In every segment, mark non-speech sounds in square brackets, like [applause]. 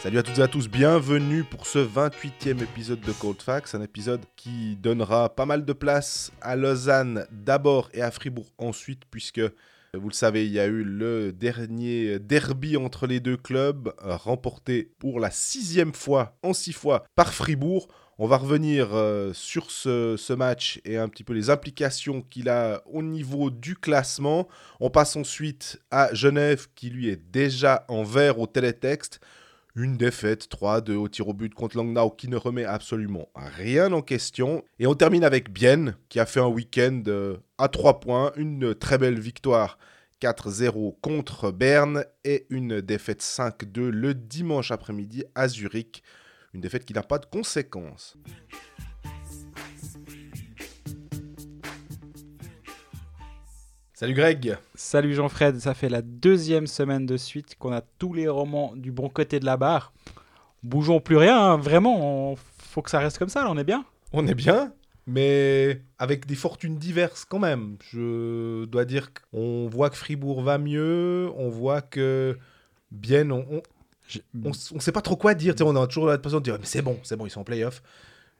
Salut à toutes et à tous, bienvenue pour ce 28e épisode de Cold Facts, un épisode qui donnera pas mal de place à Lausanne d'abord et à Fribourg ensuite, puisque vous le savez, il y a eu le dernier derby entre les deux clubs, euh, remporté pour la sixième fois en six fois par Fribourg. On va revenir euh, sur ce, match et un petit peu les implications qu'il a au niveau du classement. On passe ensuite à Genève qui lui est déjà en vert au télétexte. Une défaite 3-2 au tir au but contre Langnau qui ne remet absolument rien en question. Et on termine avec Bienne qui a fait un week-end euh, à 3 points, une très belle victoire 4-0 contre Berne et une défaite 5-2 le dimanche après-midi à Zurich. Une défaite qui n'a pas de conséquences. Salut Greg Salut Jean-Fred, ça fait la deuxième semaine de suite qu'on a tous les romans du bon côté de la barre. Bougeons plus rien, hein, vraiment, on- faut que ça reste comme ça, là, on est bien? On est bien, mais avec des fortunes diverses quand même. Je dois dire qu'on voit que Fribourg va mieux, on voit que Bienne, on, on, s- on sait pas trop quoi dire. Tu sais, on a toujours l'impression de dire, mais c'est bon, c'est bon, ils sont en playoff.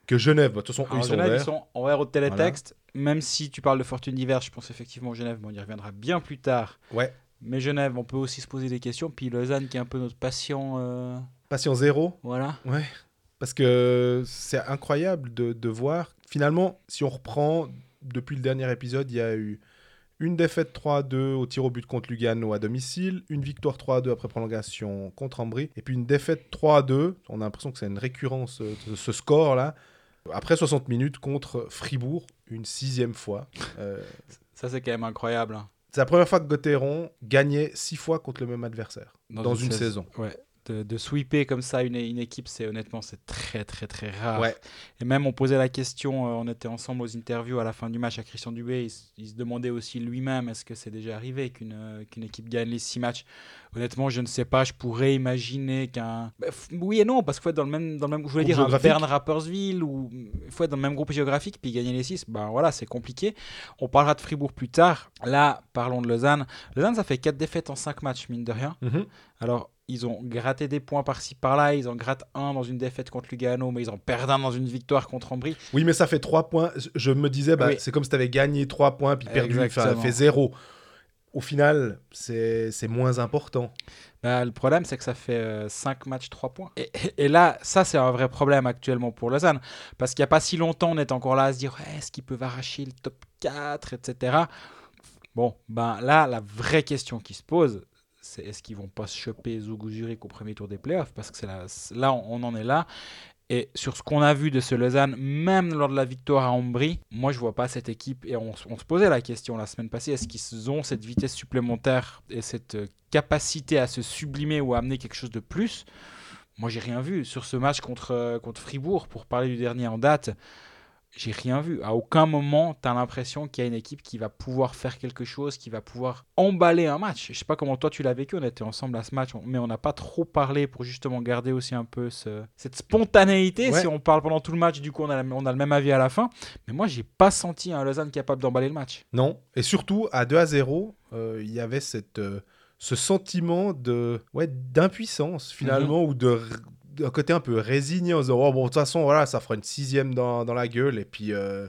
Que Genève, bah, de toute façon, eux, Alors, ils sont Genève, ils sont en vert au télétexte, même si tu parles de fortune diverse, je pense effectivement Genève, bon, on y reviendra bien plus tard. Ouais, Mais Genève, on peut aussi se poser des questions, puis Lausanne qui est un peu notre patient, euh, patient zéro. voilà. Ouais, parce que c'est incroyable de, de voir. Finalement, si on reprend, depuis le dernier épisode, il y a eu une défaite 3-2 au tir au but contre Lugano à domicile, une victoire 3-2 après prolongation contre Ambry, et puis une défaite 3-2. On a l'impression que c'est une récurrence euh, de ce score-là. Après 60 minutes contre Fribourg, une sixième fois. Euh, Ça, c'est quand même incroyable. hein. c'est la première fois que Gauthieron gagnait six fois contre le même adversaire dans, une saison. Ouais. De, de sweeper comme ça une, une équipe, c'est honnêtement, c'est très très très rare. Ouais. Et même on posait la question, euh, on était ensemble aux interviews à la fin du match à Christian Dubé, il, se demandait aussi lui-même est-ce que c'est déjà arrivé qu'une euh, qu'une équipe gagne les six matchs? Honnêtement, je ne sais pas, je pourrais imaginer qu'un... Bah, oui et non, parce qu'il faut être dans le même, dans le même je voulais Groupe dire un géographique. Berne Rapperswil, ou il faut être dans le même groupe géographique, puis gagner les six, ben voilà, c'est compliqué. On parlera de Fribourg plus tard. Là, parlons de Lausanne. Lausanne, ça fait quatre défaites en cinq matchs, mine de rien. Mhm. Alors, ils ont gratté des points par-ci par-là. Ils en grattent un dans une défaite contre Lugano, mais ils en perdent un dans une victoire contre Ambry. Oui, mais ça fait 3 points. Je me disais, bah, Oui. c'est comme si tu avais gagné 3 points puis perdu, Exactement. fait 0. Au final, c'est moins important. Bah, le problème, c'est que ça fait 5 matchs, 3 points. Et, et- et là, ça, c'est un vrai problème actuellement pour Lausanne. Parce qu'il n'y a pas si longtemps, on était encore là à se dire Ouais, est-ce qu'ils peuvent arracher le top 4, etc. Bon, ben là, la vraie question qui se pose, est-ce qu'ils vont pas se choper Zougou Zurich au premier tour des playoffs Parce que c'est là, là, on en est là. Et sur ce qu'on a vu de ce Lausanne, même lors de la victoire à Ambry, moi je vois pas cette équipe. Et on, on se posait la question la semaine passée est-ce qu'ils ont cette vitesse supplémentaire et cette euh, capacité à se sublimer ou à amener quelque chose de plus? Moi j'ai rien vu sur ce match contre, euh, contre Fribourg, pour parler du dernier en date. J'ai rien vu. À aucun moment, tu as l'impression qu'il y a une équipe qui va pouvoir faire quelque chose, qui va pouvoir emballer un match. Je sais pas comment toi tu l'as vécu, on était ensemble à ce match, mais on n'a pas trop parlé pour justement garder aussi un peu ce- cette spontanéité. Ouais. Si on parle pendant tout le match, du coup on a, la- on a le même avis à la fin. Mais moi, j'ai pas senti un Lausanne capable d'emballer le match. Non. Et surtout, à 2 à 0, euh, il y avait cette, euh, ce sentiment de ouais, d'impuissance, finalement, ou de d'un côté un peu résigné en se disant, oh, bon, de toute façon, voilà, ça fera une sixième dans, dans la gueule, et puis, euh,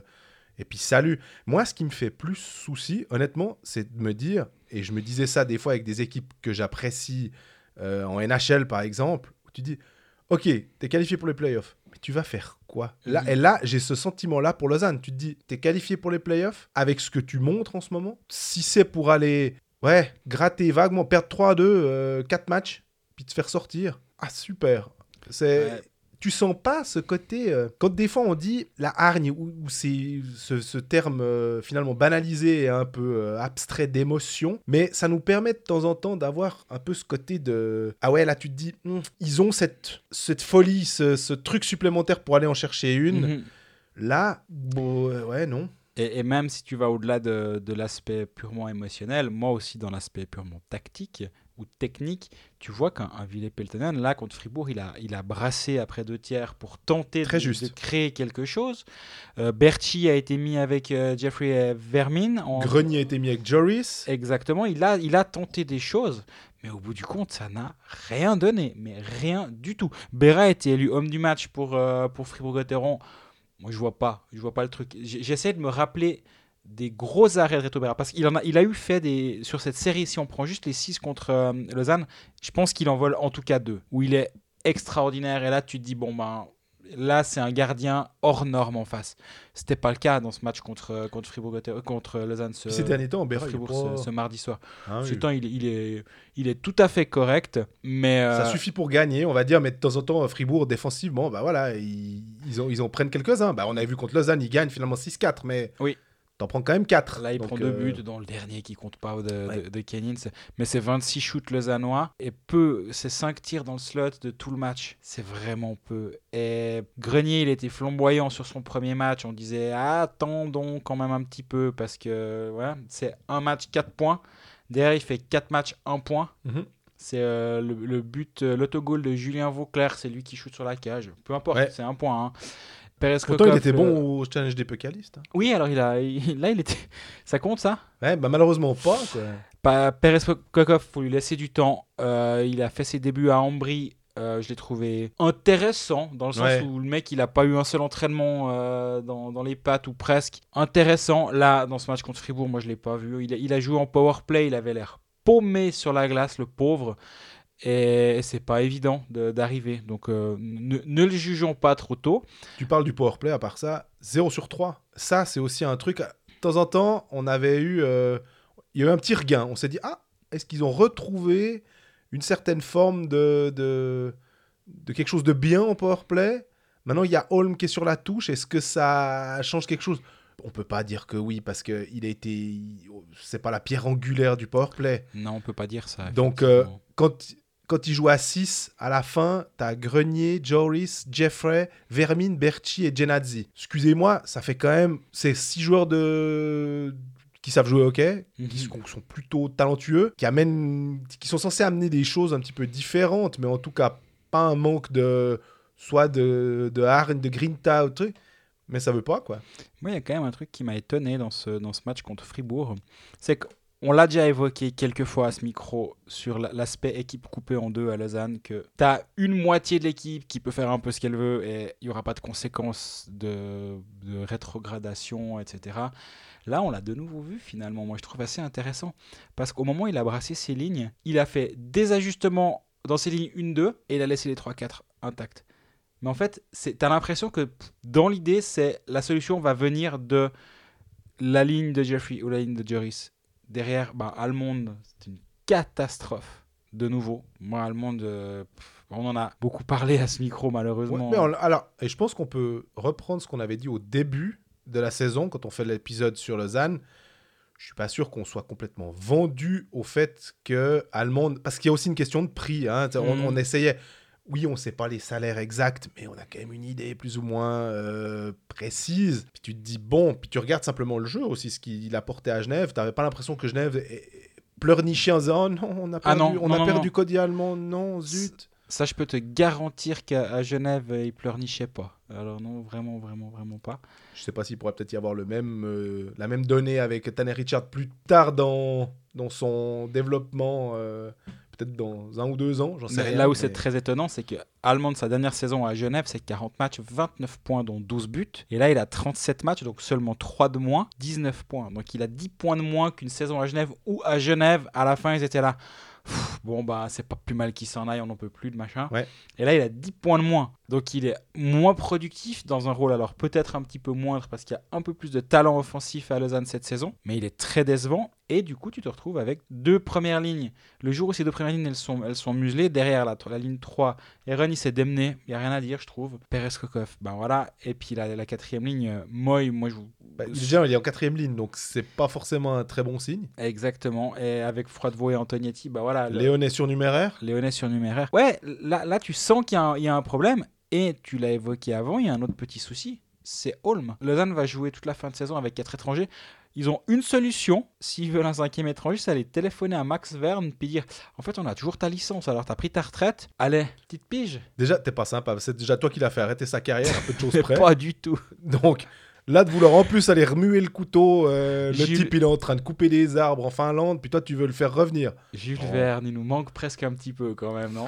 et puis salut. Moi, ce qui me fait plus souci, honnêtement, c'est de me dire, et je me disais ça des fois avec des équipes que j'apprécie euh, en NHL, par exemple, où tu dis, ok, t'es qualifié pour les playoffs, mais tu vas faire quoi? Là, Mhm. Et là, j'ai ce sentiment-là pour Lausanne. Tu te dis, t'es qualifié pour les playoffs avec ce que tu montres en ce moment? Si c'est pour aller, ouais, gratter vaguement, perdre 3-2, 4 matchs, puis te faire sortir, ah super. C'est... Ouais. Tu sens pas ce côté. euh, quand des fois on dit la hargne, ou, ou c'est ce, ce terme euh, finalement banalisé et un peu euh, abstrait d'émotion, mais ça nous permet de temps en temps d'avoir un peu ce côté de. Ah ouais, là tu te dis, Hum, ils ont cette, cette folie, ce, ce truc supplémentaire pour aller en chercher une. Mhm. Là, bon, ouais, non. Et, et même si tu vas au-delà de, de l'aspect purement émotionnel, moi aussi dans l'aspect purement tactique, ou technique, tu vois qu'un un Ville Peltonen, là, contre Fribourg, il a, il a brassé après deux tiers pour tenter Très de, juste. de créer quelque chose. Euh, Berchi a été mis avec euh, Jeffrey Vermin. En... Grenier a été mis avec Joris. Exactement, il a, il a tenté des choses, mais au bout du compte, ça n'a rien donné, mais rien du tout. Béra a été élu homme du match pour, euh, pour Fribourg-Gotteron. Moi, je vois pas, je vois pas le truc. J'essaie de me rappeler des gros arrêts de Reto Berra parce qu'il en a, il a eu fait des sur cette série. Si on prend juste les 6 contre euh, Lausanne, je pense qu'il en vole en tout cas deux où il est extraordinaire. Et là, tu te dis bon ben là, c'est un gardien hors norme en face. C'était pas le cas dans ce match contre euh, contre Fribourg contre Lausanne. Ce, ces derniers temps, est Fribourg ce, ce mardi soir. Ah oui. Ce temps, il, est- il est, il est tout à fait correct, mais euh, Ça suffit pour gagner, on va dire, mais de temps en temps, Fribourg, défensivement, bah voilà, ils, ils, ont, ils en prennent quelques-uns. Bah, on avait vu contre Lausanne, ils gagnent finalement 6-4, mais Oui. T'en prends quand même 4. là, il prend deux buts dans le dernier qui compte pas de, Ouais. de, de Mais c'est 26 shoots lausannois et peu, c'est 5 tirs dans le slot de tout le match. C'est vraiment peu. Et Grenier, il était flamboyant sur son premier match. On disait attendons quand même un petit peu parce que ouais, c'est un match 4 points. Derrière, il fait 4 matchs 1 point. Mhm. C'est euh, le, le but, euh, l'autogol de Julien Vauclair, c'est lui qui shoot sur la cage. Peu importe, Ouais. c'est un point. Hein. Perez Pourtant, il était euh, bon au challenge des Pécalistes. hein. Oui, alors il a, il- là, il était. [laughs] Ça compte ça? Ouais, bah malheureusement pas. quoi. Pas Perez Kokov, faut lui laisser du temps. Euh, il a fait ses débuts à Ambry. euh, je l'ai trouvé intéressant dans le sens Ouais. où le mec il a pas eu un seul entraînement euh, dans, dans les pattes ou presque intéressant là dans ce match contre Fribourg moi je l'ai pas vu il a, il a joué en power play il avait l'air paumé sur la glace le pauvre et c'est pas évident de- d'arriver donc euh, ne, ne le jugeons pas trop tôt Tu parles du powerplay, à part ça, 0 sur 3. Ça, c'est aussi un truc. De temps en temps, on avait eu. euh, Il y a eu un petit regain. On s'est dit, ah, est-ce qu'ils ont retrouvé une certaine forme de, de, de quelque chose de bien en powerplay Maintenant, il y a Holm qui est sur la touche. Est-ce que ça change quelque chose? On peut pas dire que oui, parce qu'il a été. C'est pas la pierre angulaire du powerplay. non on peut pas dire ça Donc, euh, quand, quand il joue à 6, à la fin, t'as Grenier, Joris, Jeffrey, Vermin, Berchi et Genadzi. Excusez-moi, ça fait quand même. C'est 6 joueurs de qui savent jouer au hockey, qui Mhm. sont, qui sont plutôt talentueux, qui amènent, qui sont censés amener des choses un petit peu différentes, mais en tout cas pas un manque de soit de de hargne, de grinta ou truc. Mais ça veut pas quoi. Moi, il y a quand même un truc qui m'a étonné dans ce, dans ce match contre Fribourg. C'est qu'on l'a déjà évoqué quelques fois à ce micro sur la- l'aspect équipe coupée en deux à Lausanne, que tu as une moitié de l'équipe qui peut faire un peu ce qu'elle veut et il n'y aura pas de conséquences de, rétrogradation, etc. Là, on l'a de nouveau vu finalement. Moi, je trouve assez intéressant parce qu'au moment où il a brassé ses lignes, il a fait des ajustements dans ses lignes 1-2 et il a laissé les 3-4 intacts. Mais en fait, tu as l'impression que dans l'idée, c'est la solution va venir de la ligne de Jeffrey ou la ligne de Joris. Derrière, bah, Almond, c'est une catastrophe. De nouveau, moi, Almond, euh, pff, on en a beaucoup parlé à ce micro, malheureusement. Ouais, mais on- alors, et je pense qu'on peut reprendre ce qu'on avait dit au début de la saison, quand on fait l'épisode sur Lausanne. Je suis pas sûr qu'on soit complètement vendu au fait que Allemande, parce qu'il y a aussi une question de prix. hein. On, Mhm. on essayait, oui, on sait pas les salaires exacts, mais on a quand même une idée plus ou moins euh, précise. Puis tu te dis bon, puis tu regardes simplement le jeu aussi, ce qu'il apportait à Genève. T'avais pas l'impression que Genève pleurnichait en disant oh non, on a Ah perdu, non, on non, a non, perdu. Cody Allemand, non, zut. Ça, je peux te garantir qu'à Genève, euh, il pleurnichait pas. Alors non, vraiment, vraiment, vraiment pas. Je sais pas s'il pourrait peut-être y avoir le même, euh, la même donnée avec Tanner Richard plus tard dans, dans son développement, euh, peut-être dans un ou deux ans, j'en sais rien. là où mais- c'est très étonnant, c'est que Allemand, sa dernière saison à Genève, c'est 40 matchs, 29 points, dont 12 buts. Et là, il a 37 matchs, donc seulement 3 de moins, 19 points. Donc il a 10 points de moins qu'une saison à Genève, où à Genève, à la fin, ils étaient là. Pff, bon, bah, c'est pas plus mal qu'il s'en aille, on n'en peut plus de machin. Ouais. Et là, il a 10 points de moins. Donc il est moins productif dans un rôle, alors peut-être un petit peu moindre, parce qu'il y a un peu plus de talent offensif à Lausanne cette saison. Mais il est très décevant. Et du coup, tu te retrouves avec deux premières lignes. Le jour où ces deux premières lignes, elles sont, elles sont muselées, derrière la, la ligne 3, Eren, il s'est démené. Il n'y a rien à dire, je trouve. Perez Kokov, ben voilà. Et puis la, la quatrième ligne, Moy, moi je vous. Bah, déjà, il est en quatrième ligne, donc c'est pas forcément un très bon signe. Exactement. Et avec Froidevaux et Antonietti, ben voilà. le- Léon est surnuméraire. Léonet surnuméraire. Ouais, là, là tu sens qu'il y, a un- il y a un problème. Et tu l'as évoqué avant, il y a un autre petit souci. c'est Holm. Lausanne va jouer toute la fin de saison avec quatre étrangers. Ils ont une solution, s'ils veulent un cinquième étranger, c'est aller téléphoner à Max Verne puis dire En fait, on a toujours ta licence, alors t'as pris ta retraite. Allez, petite pige. Déjà, t'es pas sympa. C'est déjà toi qui l'as fait arrêter sa carrière, un peu de [laughs] choses près. pas du tout. Donc, là, de vouloir en plus aller remuer le couteau, euh, le Jules- type, il est en train de couper des arbres en Finlande, puis toi, tu veux le faire revenir. Jules Oh. Verne, il nous manque presque un petit peu quand même, non?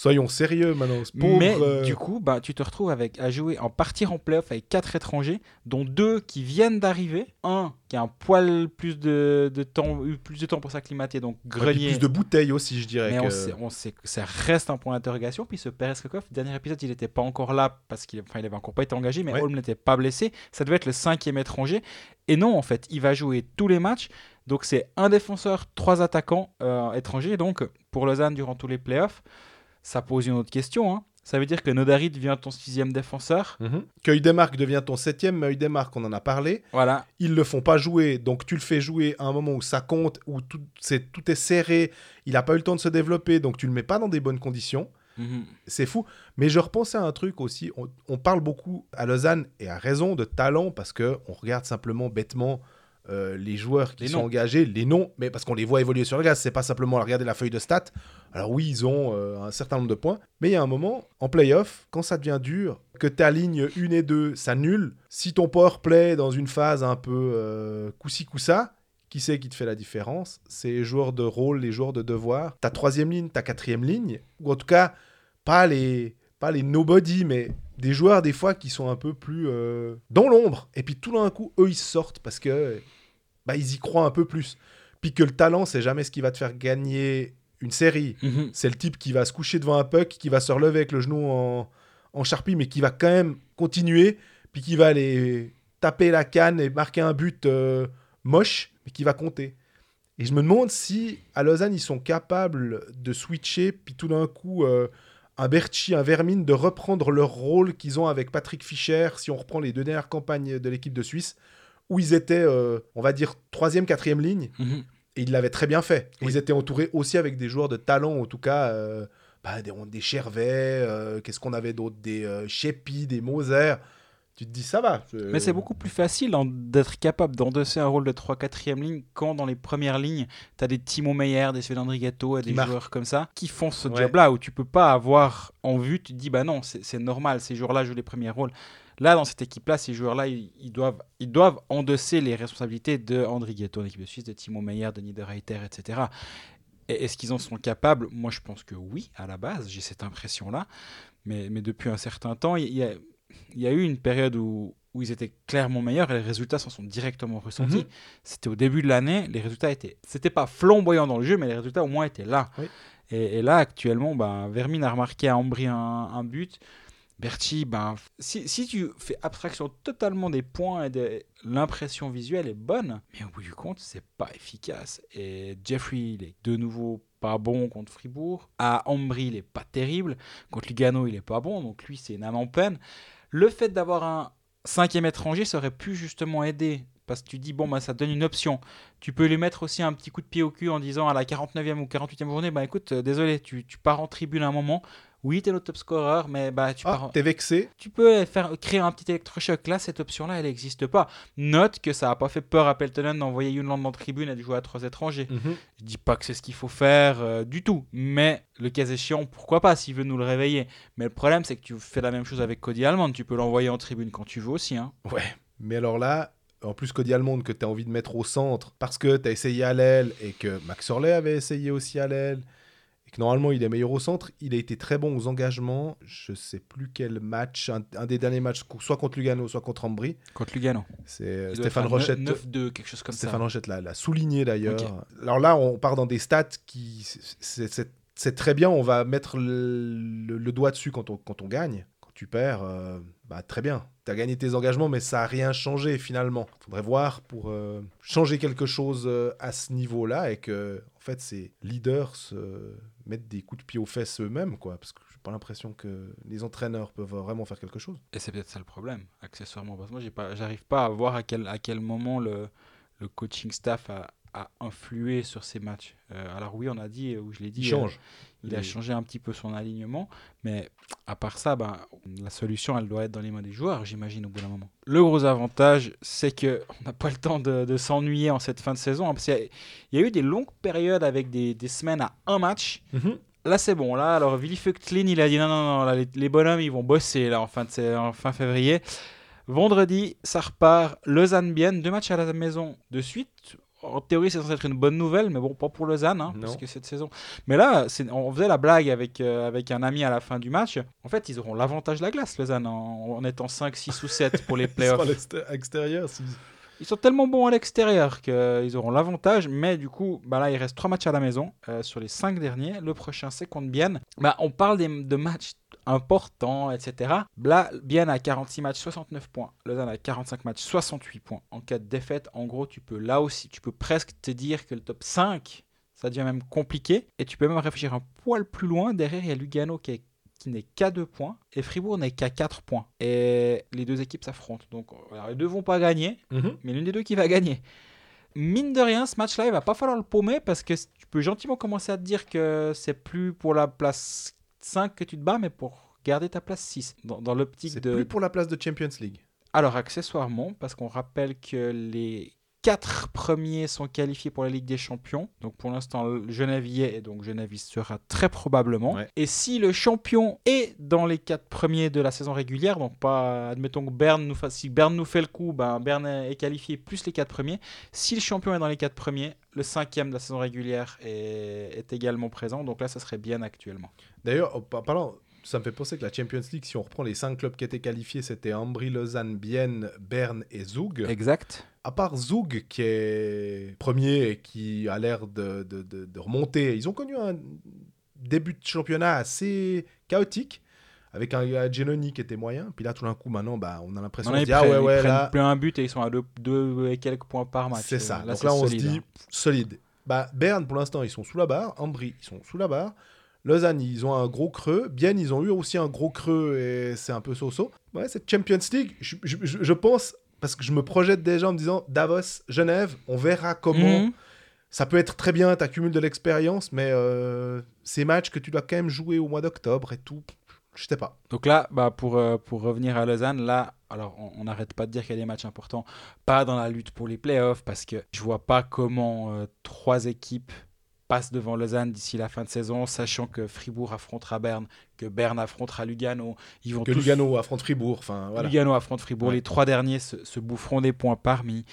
Soyons sérieux maintenant. pauvre, Mais euh, du coup, bah, tu te retrouves avec, à jouer, en partir en playoff avec quatre étrangers, dont deux qui viennent d'arriver. Un qui a un poil plus de, de temps, eu plus de temps pour s'acclimater, donc Grenier. plus de bouteilles aussi, je dirais. mais que- on, sait, on sait que ça reste un point d'interrogation. Puis ce Pereskakov, dernier épisode, il n'était pas encore là parce qu'il enfin, il avait encore pas été engagé, mais Ouais. Holm n'était pas blessé. Ça devait être le cinquième étranger. Et non, en fait, il va jouer tous les matchs. Donc c'est un défenseur, trois attaquants euh, étrangers. Donc pour Lausanne durant tous les playoffs, ça pose une autre question. hein. Ça veut dire que Nodarit devient ton sixième défenseur. Mhm. Que devient ton septième, mais Heudemark, on en a parlé. Voilà. Ils le font pas jouer, donc tu le fais jouer à un moment où ça compte, où tout, c'est, tout est serré, il a pas eu le temps de se développer, donc tu le mets pas dans des bonnes conditions. Mhm. C'est fou. Mais je repensais à un truc aussi. On, on parle beaucoup à Lausanne, et à raison, de talent, parce que on regarde simplement bêtement euh, les joueurs qui Les sont noms. engagés, les noms, mais parce qu'on les voit évoluer sur le gaz. C'est pas simplement regarder la feuille de stats. Alors oui, ils ont euh, un certain nombre de points, mais il y a un moment, en playoff, quand ça devient dur, que ta ligne 1 et 2 s'annule, si ton power play dans une phase un peu euh, coussi coussa, qui c'est qui te fait la différence? C'est les joueurs de rôle, les joueurs de devoir. Ta troisième ligne, ta quatrième ligne, ou en tout cas, pas les, pas les nobody, mais des joueurs des fois qui sont un peu plus euh, dans l'ombre. Et puis tout d'un coup, eux, ils sortent parce que bah, ils y croient un peu plus. Puis que le talent, c'est jamais ce qui va te faire gagner une série. Mhm. C'est le type qui va se coucher devant un puck, qui va se relever avec le genou en, en charpie, mais qui va quand même continuer, puis qui va aller taper la canne et marquer un but euh, moche, mais qui va compter. Et je me demande si à Lausanne, ils sont capables de switcher, puis tout d'un coup, euh, un Berchi, un Vermine, de reprendre leur rôle qu'ils ont avec Patrick Fischer, si on reprend les deux dernières campagnes de l'équipe de Suisse, où ils étaient, euh, on va dire, troisième, quatrième ligne, Mhm. et ils l'avaient très bien fait. Oui. Ils étaient entourés aussi avec des joueurs de talent, en tout cas, euh, bah, des, des Chervet, euh, qu'est-ce qu'on avait d'autre Des Shepi, des Moser. Tu te dis, ça va. Mais c'est beaucoup plus facile en- d'être capable d'endosser un rôle de 3-4e ligne quand dans les premières lignes, tu as des Timo Meyer, des Sven Qui des marquent. joueurs comme ça qui font ce Ouais. job-là où tu peux pas avoir en vue, tu te dis bah non, c'est normal, ces joueurs-là jouent les premiers rôles. Là, dans cette équipe-là, ces joueurs-là, ils, ils doivent, ils doivent endosser les responsabilités de Andrigato en équipe de Suisse, de Timo Meyer, de Niederreiter, etc. Et est-ce qu'ils en sont capables? Moi, je pense que oui, à la base, j'ai cette impression-là. Mais, mais depuis un certain temps, il y a, il y a eu une période où, où ils étaient clairement meilleurs et les résultats s'en sont directement ressentis. Mhm. C'était au début de l'année, les résultats étaient. C'était pas flamboyant dans le jeu, mais les résultats au moins étaient là. Oui. Et, et là, actuellement, ben, Vermin a remarqué à Ambry un, un but. Berti, ben, si, tu fais abstraction totalement des points et de l'impression visuelle est bonne, mais au bout du compte, c'est pas efficace. Et Jeffrey, il est de nouveau pas bon contre Fribourg. À Ambry, il est pas terrible. Contre Lugano, il est pas bon. Donc lui, c'est une âme en peine. Le fait d'avoir un cinquième étranger, ça aurait pu justement aider. Parce que tu dis, bon, bah, ça donne une option. Tu peux lui mettre aussi un petit coup de pied au cul en disant à la 49e ou 48e journée, bah écoute, euh, désolé, tu pars en tribune à un moment. Oui, t'es notre top scorer, mais bah tu. Ah, t'es vexé tu peux faire créer un petit électrochoc. Là, cette option-là, elle n'existe pas. Note que ça n'a pas fait peur à Peltonen d'envoyer Yunland en tribune et de jouer à trois étrangers. Mhm. Je dis pas que c'est ce qu'il faut faire euh, du tout, mais le cas échéant, pourquoi pas s'il veut nous le réveiller. Mais le problème, c'est que tu fais la même chose avec Cody Almond. Tu peux l'envoyer en tribune quand tu veux aussi. Hein. Ouais. Mais alors là, en plus Cody Almond que tu as envie de mettre au centre parce que tu as essayé à l'aile et que Max Orley avait essayé aussi à l'aile et que normalement il est meilleur au centre, il a été très bon aux engagements. Je sais plus quel match, un, un des derniers matchs, soit contre Lugano, soit contre Ambry. Contre Lugano. C'est Il Stéphane Rochette. 9-2, quelque chose comme Stéphane ça. Rochette l'a souligné d'ailleurs. Alors là, on part dans des stats qui. c'est- très bien, on va mettre le, le- le doigt dessus quand on, quand on gagne. Quand tu perds, euh, bah, très bien. Tu as gagné tes engagements, mais ça n'a rien changé finalement. faudrait voir pour euh, changer quelque chose euh, à ce niveau-là et que, en fait, ces leaders mettent des coups de pied aux fesses eux-mêmes, quoi. Parce que j'ai pas l'impression que les entraîneurs peuvent vraiment faire quelque chose. Et c'est peut-être ça le problème, accessoirement. Parce que moi, j'ai pas, j'arrive pas à voir à quel, à quel moment le, le coaching staff a, a influé sur ces matchs. Euh, alors oui, on a dit, ou je l'ai dit, Il change. euh, il a changé un petit peu son alignement, mais à part ça, ben, la solution, elle doit être dans les mains des joueurs, j'imagine, au bout d'un moment. Le gros avantage, c'est que [laughs] on n'a pas le temps de, de s'ennuyer en cette fin de saison, hein, parce qu'il y a- il y a eu des longues périodes avec des, des semaines à un match. Mhm. Là, c'est bon. Là, alors, Willy Fuchtlin, il a dit non, non, non, là, les, les bonhommes, ils vont bosser là, en, fin de, en fin février. Vendredi, ça repart. Lausanne-Bienne, deux matchs à la maison de suite. En théorie, c'est censé être une bonne nouvelle, mais bon, pas pour Lausanne, hein, parce que cette saison. Mais là, on faisait la blague avec, euh, avec un ami à la fin du match. En fait, ils auront l'avantage de la glace, Lausanne, en, en étant 5, 6 ou 7 pour les [laughs] playoffs. si- Ils sont tellement bons à l'extérieur qu'ils auront l'avantage, mais du coup, bah là, il reste trois matchs à la maison euh, sur les cinq derniers. Le prochain, c'est contre Bienne. Bah, on parle des, de matchs importants, etc. Là, Bienne a 46 matchs, 69 points. Lausanne a 45 matchs, 68 points. En cas de défaite, en gros, tu peux là aussi, tu peux presque te dire que le top 5, ça devient même compliqué. Et tu peux même réfléchir un poil plus loin. Derrière, il y a Lugano qui est qui n'est qu'à 2 points et Fribourg n'est qu'à 4 points. Et les deux équipes s'affrontent. Donc alors, les deux vont pas gagner, Mhm. mais l'une des deux qui va gagner. Mine de rien, ce match-là, il va pas falloir le paumer parce que tu peux gentiment commencer à te dire que c'est plus pour la place 5 que tu te bats, mais pour garder ta place 6. Dans, dans l'optique C'est de. plus pour la place de Champions League. Alors, accessoirement, parce qu'on rappelle que les quatre premiers sont qualifiés pour la Ligue des Champions. Donc, pour l'instant, Genève y est, et donc Genève y sera très probablement. Ouais. Et si le champion est dans les quatre premiers de la saison régulière, donc pas, admettons que Berne nous fasse, si Berne nous fait le coup, ben Berne est qualifié plus les quatre premiers. Si le champion est dans les quatre premiers, le cinquième de la saison régulière est, est également présent. Donc là, ça serait bien actuellement. D'ailleurs, en par- parlant, ça me fait penser que la Champions League, si on reprend les cinq clubs qui étaient qualifiés, c'était Ambry, Lausanne, Bienne, Berne et Zug. Exact. À part Zug, qui est premier et qui a l'air de, de- de- de remonter, ils ont connu un début de championnat assez chaotique, avec un Genoni qui était moyen. Puis là, tout d'un coup, maintenant, bah, on a l'impression On de ils dire, ah ouais, ils ouais, prennent là, plein un but et ils sont à deux, deux et quelques points par match. c'est ça. Là, Donc là, on solide, se dit, hein. solide. Bah, Berne, pour l'instant, ils sont sous la barre. Ambry, ils sont sous la barre. Lausanne, ils ont un gros creux. Bienne, ils ont eu aussi un gros creux et c'est un peu so-so. Ouais, cette Champions League, je, je- je- je pense, parce que je me projette déjà en me disant Davos, Genève, on verra comment. Mhm. Ça peut être très bien, tu accumules de l'expérience, mais euh, ces matchs que tu dois quand même jouer au mois d'octobre et tout, je sais pas. Donc là, bah pour, euh, pour revenir à Lausanne, là, alors on on n'arrête pas de dire qu'il y a des matchs importants, pas dans la lutte pour les playoffs, parce que je vois pas comment euh, trois équipes passent devant Lausanne d'ici la fin de saison, sachant que Fribourg affrontera Berne, que Berne affrontera Lugano. Ils vont Que tous- Lugano affronte Fribourg, enfin voilà. Lugano affronte Fribourg. Ouais. Les trois derniers se, se boufferont des points parmi.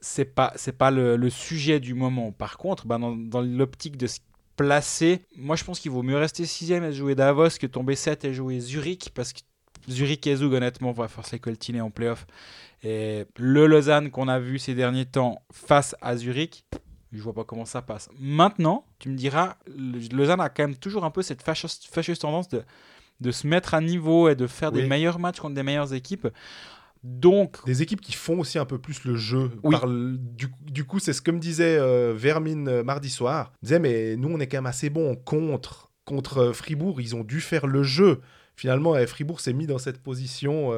C'est pas, c'est pas le, le sujet du moment. Par contre, bah, dans, dans l'optique de se placer, moi je pense qu'il vaut mieux rester sixième et jouer Davos que tomber 7 et jouer Zurich parce que Zurich et Zug, honnêtement, va force les coltiner en playoff. Et le Lausanne qu'on a vu ces derniers temps face à Zurich, je vois pas comment ça passe. Maintenant, tu me diras, Lausanne a quand même toujours un peu cette fâcheuse, fâcheuse tendance de, de se mettre à niveau et de faire des meilleurs matchs contre des meilleures équipes. Donc, Des équipes qui font aussi un peu plus le jeu. Oui. Par le- du, du coup, c'est ce que me disait euh, Vermine euh, mardi soir. Il disait, mais nous, on est quand même assez bon en contre. Contre euh, Fribourg, ils ont dû faire le jeu. Finalement, eh, Fribourg s'est mis dans cette position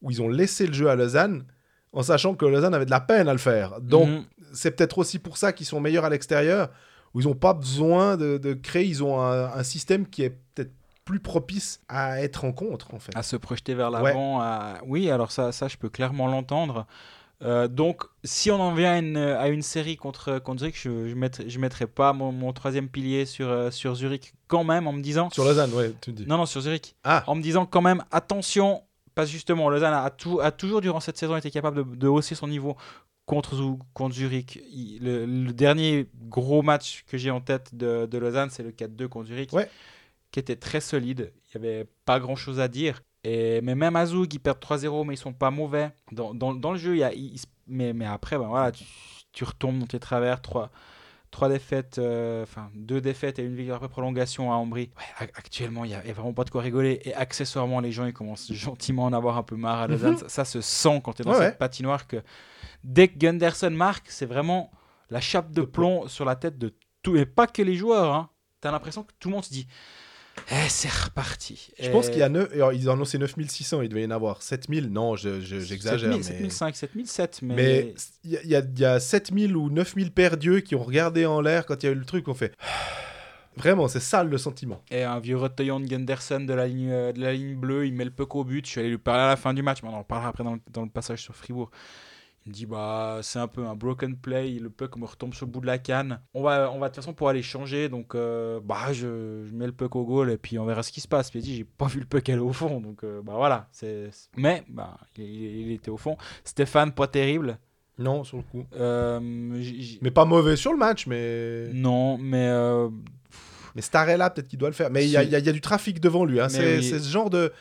où ils ont laissé le jeu à Lausanne, en sachant que Lausanne avait de la peine à le faire. Donc, mhm, c'est peut-être aussi pour ça qu'ils sont meilleurs à l'extérieur, où ils n'ont pas besoin de, de créer, ils ont un, un système qui est peut-être plus propice à être en contre, en fait. à se projeter vers l'avant. à- Oui, alors ça, ça, je peux clairement l'entendre. Euh, donc, si on en vient à une, à une série contre, contre Zurich, je ne mettrai, je mettrai pas mon, mon troisième pilier sur, euh, sur Zurich quand même en me disant... Sur Lausanne, ouais, tu me dis. Non, non, sur Zurich. Ah, en me disant quand même attention, parce que justement, Lausanne a, tout- a toujours durant cette saison été capable de, de hausser son niveau contre, contre Zurich. Il- le, le dernier gros match que j'ai en tête de, de Lausanne, c'est le 4-2 contre Zurich, Ouais. qui était très solide. Il n'y avait pas grand chose à dire. Et, mais même à Zoug, ils perdent 3-0, mais ils sont pas mauvais. Dans, dans- dans le jeu, il y a, il- mais, mais après, ben voilà, tu, tu retombes dans tes travers. Trois défaites, euh, enfin deux défaites et une victoire après prolongation à Ambry. Ouais, actuellement, il n'y a, vraiment pas de quoi rigoler. Et accessoirement, les gens ils commencent gentiment à en avoir un peu marre à Lausanne. ça, ça se sent quand tu es dans Ouais, cette ouais. patinoire que dès que Gunderson marque, c'est vraiment la chape de De plomb sur la tête de tout. Et pas que les joueurs. Hein. Tu as l'impression que tout le monde se dit Eh, c'est reparti. Je pense qu'il y a 9, alors, ils ont annoncé 9600, il devait y en avoir 7000. Non, je- je- j'exagère. 7000, mais 7005, 7007, mais. mais il y, a- il y a, il y a 7000 ou 9000 perdus qui ont regardé en l'air quand il y a eu le truc. On fait. [sighs] Vraiment, c'est ça le sentiment. Et un vieux Rotoyon Gunderson de la, ligne, euh, de la ligne bleue, il met le puck au but. Je suis allé lui parler à la fin du match, mais on en reparlera après dans le, dans le passage sur Fribourg. Il me dit bah c'est un peu un broken play, le puck me retombe sur le bout de la canne. On va, on va de toute façon pour aller changer, donc euh, bah je, je mets le puck au goal et puis on verra ce qui se passe. Puis il dit j'ai pas vu le puck aller au fond, donc euh, bah voilà. c'est Mais bah il, il était au fond. Stéphane pas terrible. Non, sur le coup. Euh, Mais pas mauvais sur le match, mais. non, mais Mais Starella, peut-être qu'il doit le faire. Mais il y, a- y y du trafic devant lui. hein. Mais C'est oui. c'est ce genre de.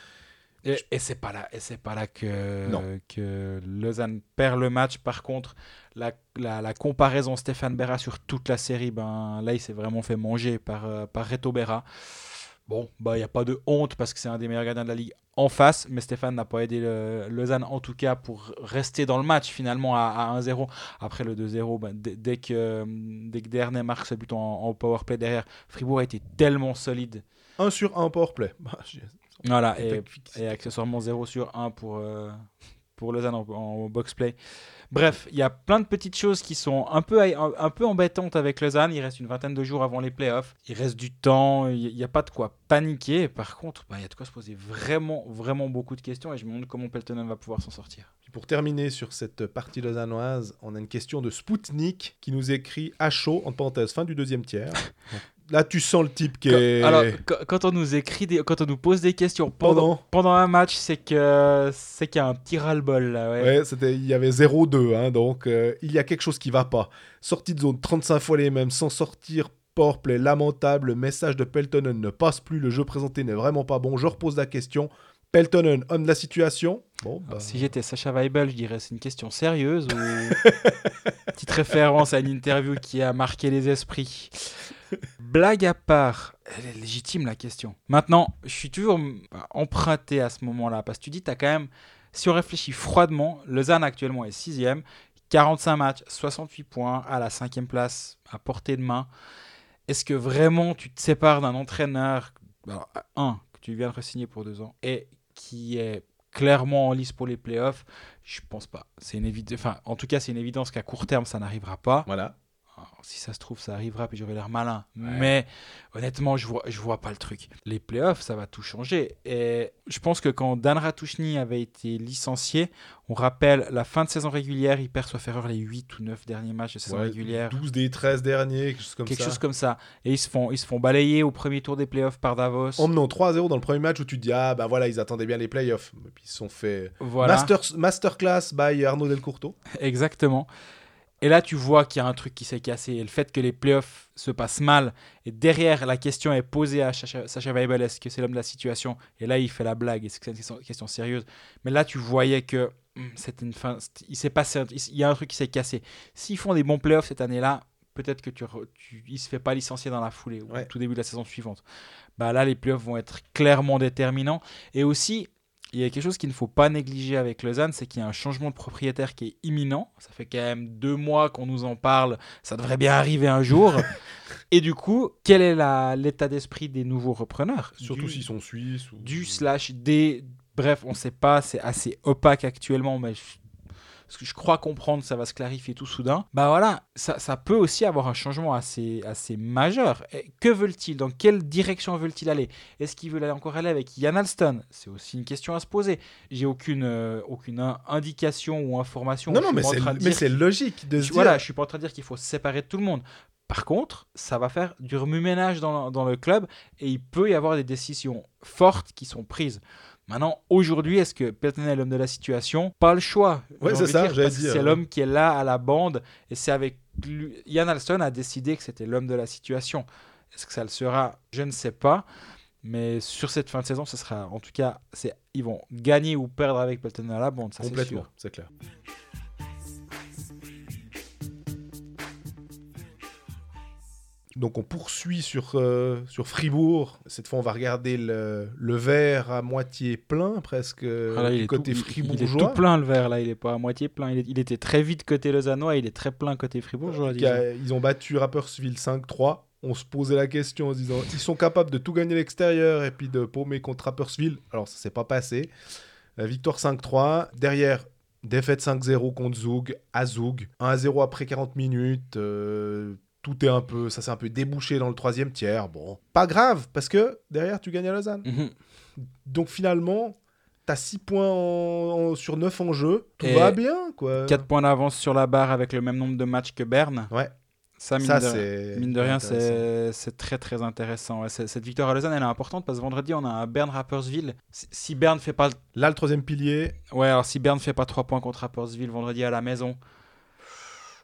Et, et c'est pas là, et c'est pas là que, Non. que Lausanne perd le match. Par contre, la, la, la comparaison Stéphane Berra sur toute la série, ben là il s'est vraiment fait manger par, euh, par Reto Berra. Bon, bah il y a pas de honte parce que c'est un des meilleurs gardiens de la ligue en face, mais Stéphane n'a pas aidé le- Lausanne en tout cas pour rester dans le match finalement à, à 1-0. Après le 2-0, ben, dès, dès que dès que Dernay marque ce but en, en powerplay derrière, Fribourg a été tellement solide. 1 sur 1 powerplay. [laughs] Voilà, et accessoirement 0 sur 1 pour, euh, pour Lausanne en, en box-play. Bref, il y a plein de petites choses qui sont un peu, un, un peu embêtantes avec Lausanne. Il reste une vingtaine de jours avant les playoffs. Il reste du temps, il n'y a pas de quoi paniquer. Par contre, bah, il y a de quoi se poser vraiment, vraiment beaucoup de questions et je me demande comment Peltonen va pouvoir s'en sortir. Puis pour terminer sur cette partie lausannoise, on a une question de Spoutnik qui nous écrit à chaud, en parenthèse, fin du deuxième tiers. [laughs] Là, tu sens le type qui est. Alors, quand- on nous écrit, des- quand on nous pose des questions pendant, Pendant. un match, c'est que c'est qu'il y a un petit ras-le-bol là. ouais. Il y avait 0-2, hein, donc euh, il y a quelque chose qui va pas. Sortie de zone 35 fois les mêmes, sans sortir, powerplay lamentable, le message de Peltonen ne passe plus, le jeu présenté n'est vraiment pas bon. Je repose la question. Peltonen, homme de la situation Bon, bah, Si j'étais Sacha Weibel, je dirais c'est une question sérieuse ou [laughs] petite référence à une interview qui a marqué les esprits. [laughs] Blague à part, elle est légitime la question. Maintenant, je suis toujours mm, emprunté à ce moment-là parce que tu dis, tu as quand même, si on réfléchit froidement, Lausanne actuellement est 6 45 matchs, 68 points, à la cinquième place, à portée de main. Est-ce que vraiment tu te sépares d'un entraîneur, alors, un, que tu viens de re-signer pour deux ans, et qui est clairement en lice pour les playoffs? Je pense pas. C'est une évidence. Enfin, en tout cas, c'est une évidence qu'à court terme, ça n'arrivera pas. voilà. Alors, si ça se trouve, ça arrivera, puis j'aurai l'air malin. Mais honnêtement, je vois, je vois pas le truc. Les playoffs, ça va tout changer. Et je pense que quand Dan Ratouchny avait été licencié, on rappelle la fin de saison régulière, il perd sauf erreur les 8 ou 9 derniers matchs de saison Ouais, régulière. 12 des 13 derniers, quelque chose comme Quelque ça. chose comme ça. Et ils se font, ils se font balayer au premier tour des playoffs par Davos. En menant 3-0 dans le premier match où tu te dis Ah, bah voilà, ils attendaient bien les playoffs. Et puis ils se sont fait. Voilà. Master, masterclass by Arnaud Delcourteau. [laughs] Exactement. Et là, tu vois qu'il y a un truc qui s'est cassé. Et le fait que les playoffs se passent mal, et derrière, la question est posée à Sacha, Weibel est-ce que c'est l'homme de la situation? Et là, il fait la blague. Est-ce que c'est une question, question sérieuse Mais là, tu voyais que hum, c'était une fin. Il s'est passé. Il y a un truc qui s'est cassé. S'ils font des bons playoffs cette année-là, peut-être que tu, il se fait pas licencier dans la foulée ou Ouais. au tout début de la saison suivante. Bah là, les playoffs vont être clairement déterminants. Et aussi, il y a quelque chose qu'il ne faut pas négliger avec Lausanne, c'est qu'il y a un changement de propriétaire qui est imminent. Ça fait quand même deux mois qu'on nous en parle. Ça devrait bien arriver un jour. [laughs] Et du coup, quel est l'état d'esprit des nouveaux repreneurs? Surtout s'ils sont suisses. Ou... du slash des. Bref, on ne sait pas, c'est assez opaque actuellement, mais parce que je crois comprendre, ça va se clarifier tout soudain. Bah voilà, ça, ça peut aussi avoir un changement assez, assez majeur. Et que veulent-ils? Dans quelle direction veulent-ils aller? Est-ce qu'ils veulent aller encore aller avec Yann Alston? C'est aussi une question à se poser. J'ai aucune, euh, aucune in- indication ou information. Non, non, mais c'est, de logique de se je- dire. Voilà, je suis pas en train de dire qu'il faut se séparer de tout le monde. Par contre, ça va faire du remue-ménage dans, dans le club et il peut y avoir des décisions fortes qui sont prises. Maintenant, aujourd'hui, est-ce que Pelton est l'homme de la situation? Pas le choix. Ouais, c'est ça, dire, j'allais parce que dire, C'est ouais. l'homme qui est là à la bande et c'est avec lui. Ian Alston a décidé que c'était l'homme de la situation. Est-ce que ça le sera? Je ne sais pas. Mais sur cette fin de saison, ce sera en tout cas, ils vont gagner ou perdre avec Pelton à la bande, ça Complètement, c'est clair. Donc on poursuit sur, euh, sur Fribourg. Cette fois, on va regarder le, le verre à moitié plein, presque, Ah là, il du côté tout, fribourgeois. Il est tout plein le verre là, il est pas à moitié plein. Il, est- il était très vite côté lausannois, il est très plein côté fribourgeois. A- ils ont battu Rapperswil 5-3. on se posait la question en se disant ils sont capables de tout gagner à l'extérieur et puis de paumer contre Rappersville. Alors, ça s'est pas passé. Euh, victoire 5-3. Derrière, défaite 5-0 contre Zoug, à Zoug. 1-0 après 40 minutes. euh, tout est un peu, ça s'est un peu débouché dans le troisième tiers. Bon, pas grave, parce que derrière, tu gagnes à Lausanne. Mhm. Donc finalement, tu as 6 points en- en- sur 9 en jeu. Tout Et va bien, quoi. 4 points d'avance sur la barre avec le même nombre de matchs que Berne. Ouais. Ça, mine, Ça, de, c'est. mine de rien, c'est très très intéressant. Ouais, cette victoire à Lausanne, elle est importante parce que vendredi, on a un Berne Rappersville. Si- Si Berne fait pas Là, le troisième pilier, Ouais, alors si Berne fait pas 3 points contre Rappersville vendredi à la maison,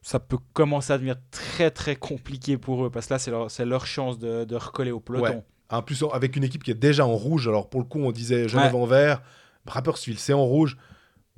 ça peut commencer à devenir très très compliqué pour eux parce que là, c'est leur, c'est leur chance de, de recoller au peloton. Ouais. en plus avec une équipe qui est déjà en rouge. Alors pour le coup, on disait Genève en vert, Rapperswil, c'est en rouge.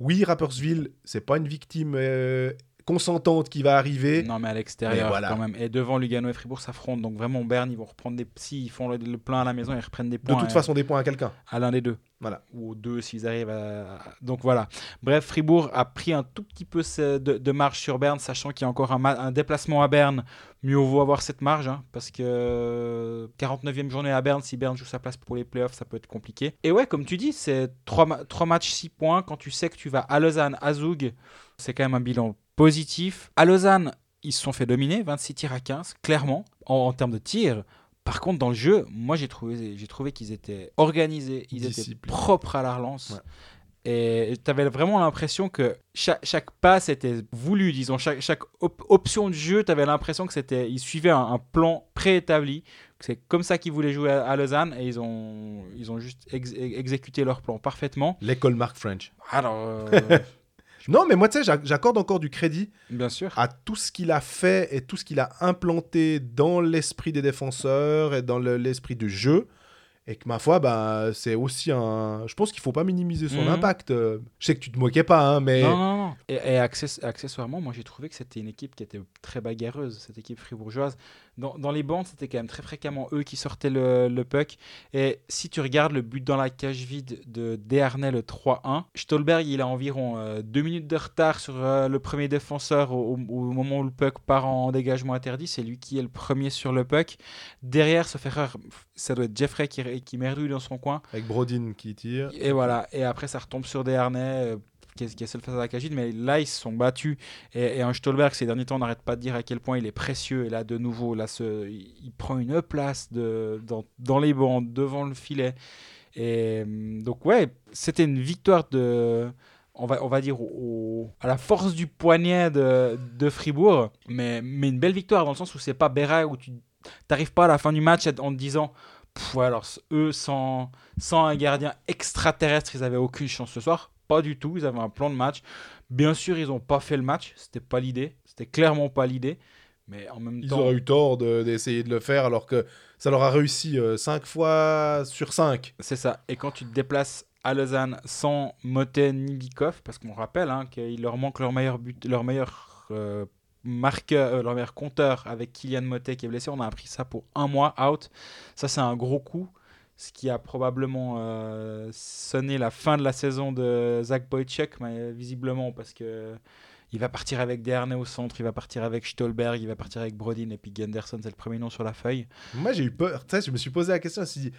Oui, Rapperswil, c'est pas une victime euh, consentante qui va arriver. Non, mais à l'extérieur voilà. quand même. Et devant Lugano et Fribourg s'affrontent. Donc vraiment, Berne, ils vont reprendre des. S'ils font le, le plein à la maison, ils reprennent des De points. toute euh, façon, des points à quelqu'un. à l'un des deux. Voilà. Ou aux deux s'ils arrivent à. Donc voilà. Bref, Fribourg a pris un tout petit peu de, de marge sur Berne, sachant qu'il y a encore un, déplacement à Berne. Mieux vaut avoir cette marge, hein, parce que 49e journée à Berne, si Berne joue sa place pour les playoffs, ça peut être compliqué. Et ouais, comme tu dis, c'est 3, matchs, 6 points. Quand tu sais que tu vas à Lausanne, à Zoug, c'est quand même un bilan positif. À Lausanne, ils se sont fait dominer, 26 tirs à 15, clairement, en, en termes de tirs. Par contre, dans le jeu, moi j'ai trouvé, j'ai trouvé qu'ils étaient organisés, ils étaient propres à la relance. Ouais. Et tu avais vraiment l'impression que chaque, chaque passe était voulu, disons, chaque, chaque op- option de jeu, tu avais l'impression que c'était, ils suivaient un, un plan préétabli, c'est comme ça qu'ils voulaient jouer à, à Lausanne, et ils ont, ils ont juste ex- exécuté leur plan parfaitement. L'école Mark French. Alors, euh, [laughs] Non, mais moi, tu sais, j'ac- j'accorde encore du crédit bien sûr. à tout ce qu'il a fait et tout ce qu'il a implanté dans l'esprit des défenseurs et dans le- l'esprit du jeu. Et que ma foi, bah, c'est aussi un. Je pense qu'il faut pas minimiser son Mhm. impact. Euh, Je sais que tu te moquais pas, hein, mais. Non, non, non. Et, et access- accessoirement, moi j'ai trouvé que c'était une équipe qui était très bagarreuse, cette équipe fribourgeoise. Dans, dans les bandes, c'était quand même très fréquemment eux qui sortaient le, le puck. Et si tu regardes le but dans la cage vide de Desharnais, le 3-1, Stolberg, il a environ euh, deux minutes de retard sur euh, le premier défenseur au, au- au moment où le puck part en dégagement interdit. C'est lui qui est le premier sur le puck. Derrière, sauf erreur, ça doit être Jeffrey qui, qui merdouille dans son coin. Avec Brodin qui tire. Et voilà, et après ça retombe sur des harnais euh, qui est, qui est seul face à la cagide, mais là ils se sont battus. Et, et un Stolberg, ces derniers temps, on n'arrête pas de dire à quel point il est précieux. Et là, de nouveau, là, ce, il, prend une place de, dans, dans les bancs, devant le filet. Et hum, donc, ouais, c'était une victoire de. On va, on va dire au- à la force du poignet de, de Fribourg, mais, mais une belle victoire dans le sens où c'est pas Béra où tu n'arrives pas à la fin du match en te disant Pff, alors eux sans, sans un gardien extraterrestre, ils avaient aucune chance ce soir. Pas du tout, ils avaient un plan de match. Bien sûr, ils n'ont pas fait le match, c'était pas l'idée, c'était clairement pas l'idée. Mais en même Ils temps, auraient eu tort de- d'essayer de, le faire alors que ça leur a réussi 5 fois sur 5. c'est ça. Et quand tu te déplaces à Lausanne sans Motet ni Bikov, parce qu'on rappelle hein, qu'il leur manque leur meilleur but, leur meilleur euh, marqueur, euh, compteur avec Kylian Motet qui est blessé. On a appris ça pour un mois out. Ça, c'est un gros coup. Ce qui a probablement euh, sonné la fin de la saison de Zach Boychuk, mais visiblement parce que il va partir avec Dernay au centre, il va partir avec Stolberg, il va partir avec Brodin et puis Genderson, c'est le premier nom sur la feuille. Moi, j'ai eu peur. Tu sais, je me suis posé la question. Je me suis dit,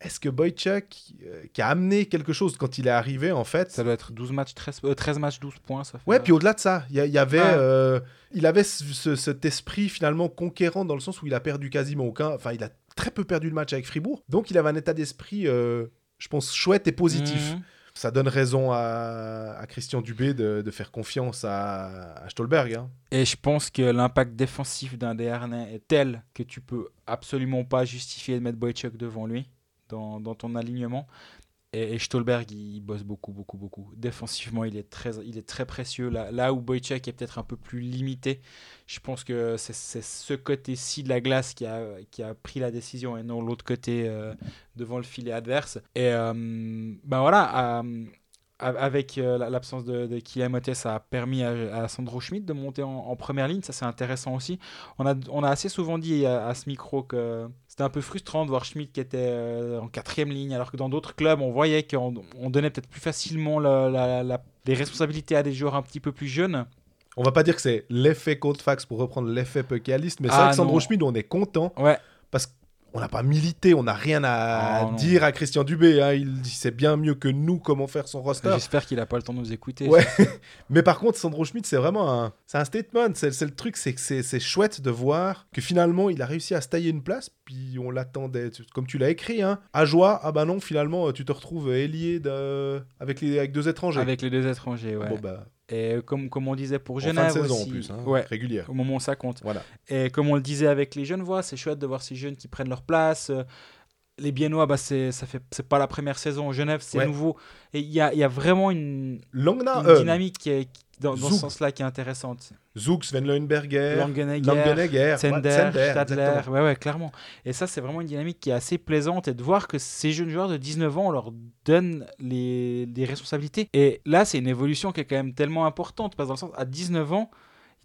est-ce que Boychuk, euh, qui a amené quelque chose quand il est arrivé, en fait. Ça doit être 12 matchs, 13, euh, 13 matchs, 12 points. Ça fait, Ouais, puis au-delà de ça, il y, avait, euh, il avait ce- ce- cet esprit finalement conquérant dans le sens où il a perdu quasiment aucun, enfin il a très peu perdu le match avec Fribourg, donc il avait un état d'esprit, euh, je pense, chouette et positif. Mhm. Ça donne raison à, à Christian Dubé de, de faire confiance à, à Stolberg. hein. Et je pense que l'impact défensif d'un Desharnais est tel que tu peux absolument pas justifier de mettre Boychuk devant lui dans, ton alignement. Et, Stolberg, il, bosse beaucoup, beaucoup, beaucoup. Défensivement, il est très, il est très précieux. Là, là où Boychuk est peut-être un peu plus limité, je pense que c'est ce côté-ci de la glace qui a, qui a pris la décision et non l'autre côté euh, devant le filet adverse. Et euh, ben voilà, euh, avec la- l'absence de, de Kylian Motet, ça a permis à, Sandro Schmidt de monter en, première ligne. Ça, c'est intéressant aussi. On a, on a assez souvent dit à ce micro que c'était un peu frustrant de voir Schmidt qui était euh, en quatrième ligne, alors que dans d'autres clubs, on voyait qu'on on donnait peut-être plus facilement la- la- la- les responsabilités à des joueurs un petit peu plus jeunes. On va pas dire que c'est l'effet Coldfax pour reprendre l'effet Pucaliste, mais c'est Ah, vrai que Sandro. Schmid, on est content Ouais, qu'on n'a pas milité, on n'a rien à Oh, dire à Christian Dubé. hein. Il sait bien mieux que nous comment faire son roster. j'espère qu'il a pas le temps de nous écouter. Ouais. [laughs] Mais par contre, Sandro Schmidt, c'est vraiment un, c'est un statement. C'est le truc, c'est que c'est chouette de voir que finalement, il a réussi à se tailler une place. Puis on l'attendait, comme tu l'as écrit, hein. À joie, ah bah non, finalement, tu te retrouves ailier de... avec, les... avec deux étrangers. Avec les deux étrangers, ouais. Bon bah, Et comme, comme on disait pour en Genève fin de saison aussi, en plus, hein, ouais, régulière. au moment où ça compte. Voilà. Et comme on le disait avec les jeunes voix, c'est chouette de voir ces jeunes qui prennent leur place. Euh, Les Biennois, bah c'est pas la première saison. Genève, c'est Ouais. nouveau. Et il y a, y a vraiment une, une euh, dynamique qui est- dans, dans ce sens-là qui est intéressante. Zouk, Sven Leuenberger, Langenegger, Langenegger, Sender, ouais, Sender, Stadler, ouais, ouais, clairement. Et ça, c'est vraiment une dynamique qui est assez plaisante et de voir que ces jeunes joueurs de 19 ans, on leur donne les, des responsabilités. Et là, c'est une évolution qui est quand même tellement importante parce que dans le sens, à 19 ans,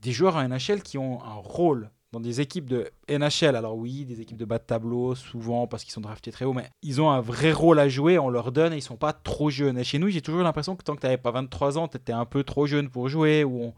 des joueurs en NHL qui ont un rôle dans des équipes de NHL. Alors oui, des équipes de bas de tableau, souvent parce qu'ils sont draftés très haut, mais ils ont un vrai rôle à jouer, on leur donne et ils sont pas trop jeunes. Et chez nous, j'ai toujours l'impression que tant que tu n'avais pas 23 ans, tu étais un peu trop jeune pour jouer, ou on...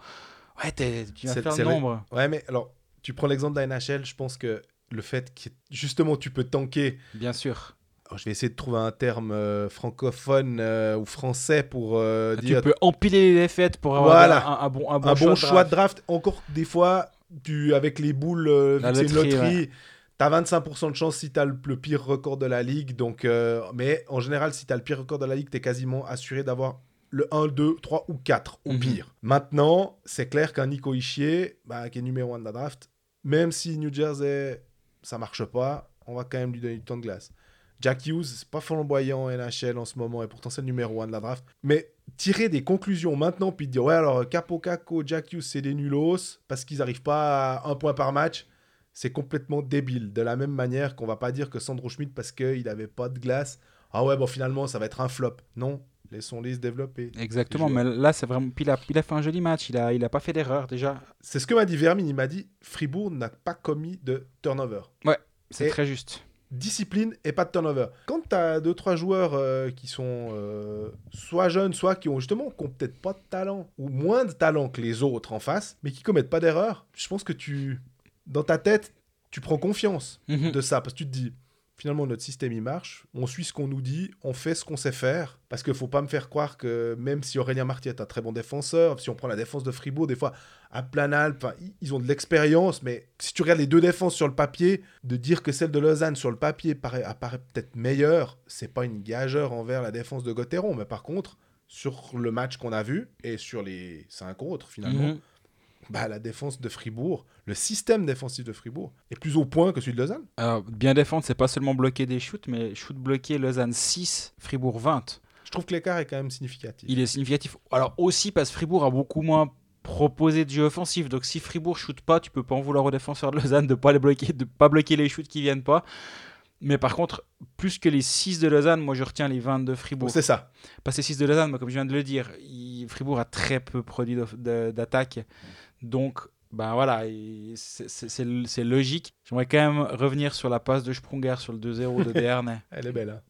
Ouais, t'es- tu C'est- faire le vrai. nombre. Ouais, mais alors, tu prends l'exemple de la NHL, je pense que le fait que justement tu peux tanker Bien sûr. Alors, je vais essayer de trouver un terme euh, francophone euh, ou français pour euh, Tu dire peux empiler les défaites pour avoir Voilà. un, un bon, un bon, un bon choix, de draft. Encore des fois, tu, avec les boules, euh, c'est une loterie, loterie, t'as 25% de chance si t'as le, le pire record de la ligue. Donc, euh, mais en général, si t'as le pire record de la ligue, t'es quasiment assuré d'avoir le 1, 2, 3 ou 4 au Mhm. pire. Maintenant, c'est clair qu'un Nico Ishier, bah, qui est numéro 1 de la draft, même si New Jersey, ça marche pas, on va quand même lui donner du temps de glace. Jack Hughes, c'est pas flamboyant NHL en ce moment et pourtant c'est le numéro 1 de la draft. Mais tirer des conclusions maintenant puis dire ouais alors Capo Caco, Jack Hughes c'est des nulos parce qu'ils n'arrivent pas à un point par match, c'est complètement débile. De la même manière qu'on va pas dire que Sandro Schmidt parce qu'il n'avait pas de glace, ah ouais bon finalement ça va être un flop. Non, laissons-les se développer. Exactement, mais là, c'est vraiment. Puis il, a, il a fait un joli match, il a, il a pas fait d'erreur déjà. C'est ce que m'a dit Vermin, il m'a dit Fribourg n'a pas commis de turnover. C'est Et- très juste. Discipline et pas de turnover. Quand tu as deux trois joueurs euh, qui sont euh, soit jeunes, soit qui ont justement qui ont peut-être pas de talent ou moins de talent que les autres en face, mais qui commettent pas d'erreur, je pense que tu dans ta tête, tu prends confiance Mhm. de ça parce que tu te dis finalement notre système il marche, on suit ce qu'on nous dit, on fait ce qu'on sait faire parce qu'il faut pas me faire croire que même si Aurélien Marty est un très bon défenseur, si on prend la défense de Fribourg des fois à enfin, i- ils ont de l'expérience mais si tu regardes les deux défenses sur le papier, de dire que celle de Lausanne sur le papier paraît, apparaît peut-être meilleure, c'est pas une gageure envers la défense de Gauthieron mais par contre sur le match qu'on a vu et sur les cinq autres finalement, Mhm. Bah, la défense de Fribourg, le système défensif de Fribourg est plus au point que celui de Lausanne. Alors, bien défendre, c'est pas seulement bloquer des shoots, mais shoot bloqué, Lausanne 6, Fribourg 20. Je trouve que l'écart est quand même significatif. Il est significatif. Alors aussi parce que Fribourg a beaucoup moins proposé de jeu offensif. Donc si Fribourg shoot pas, tu peux pas en vouloir aux défenseurs de Lausanne de pas les bloquer, de pas bloquer les shoots qui viennent pas. Mais par contre, plus que les 6 de Lausanne, moi je retiens les 20 de Fribourg. C'est ça. Parce que 6 de Lausanne, comme je viens de le dire, il- Fribourg a très peu produit d'attaque. Donc, ben voilà, il- c'est- logique. J'aimerais quand même revenir sur la passe de Sprunger sur le 2-0 de Dernay. [laughs] Elle est belle. hein.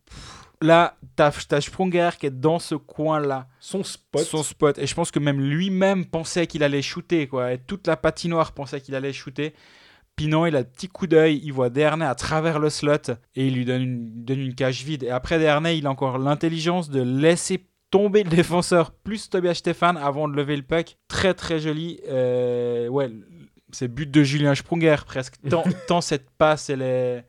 Là, t'as as Sprunger qui est dans ce coin-là, Son spot. son spot. Et je pense que même lui-même pensait qu'il allait shooter. Quoi. Et toute la patinoire pensait qu'il allait shooter. Puis non, il a un petit coup d'œil, il voit Dernay à travers le slot et il lui donne une, donne une cage vide. Et après Dernay, il a encore l'intelligence de laisser tomber le défenseur plus Tobias Stéphane avant de lever le puck. Très très joli. Euh, ouais, c'est but de Julien Sprunger presque. Tant, [laughs] tant cette passe, elle est,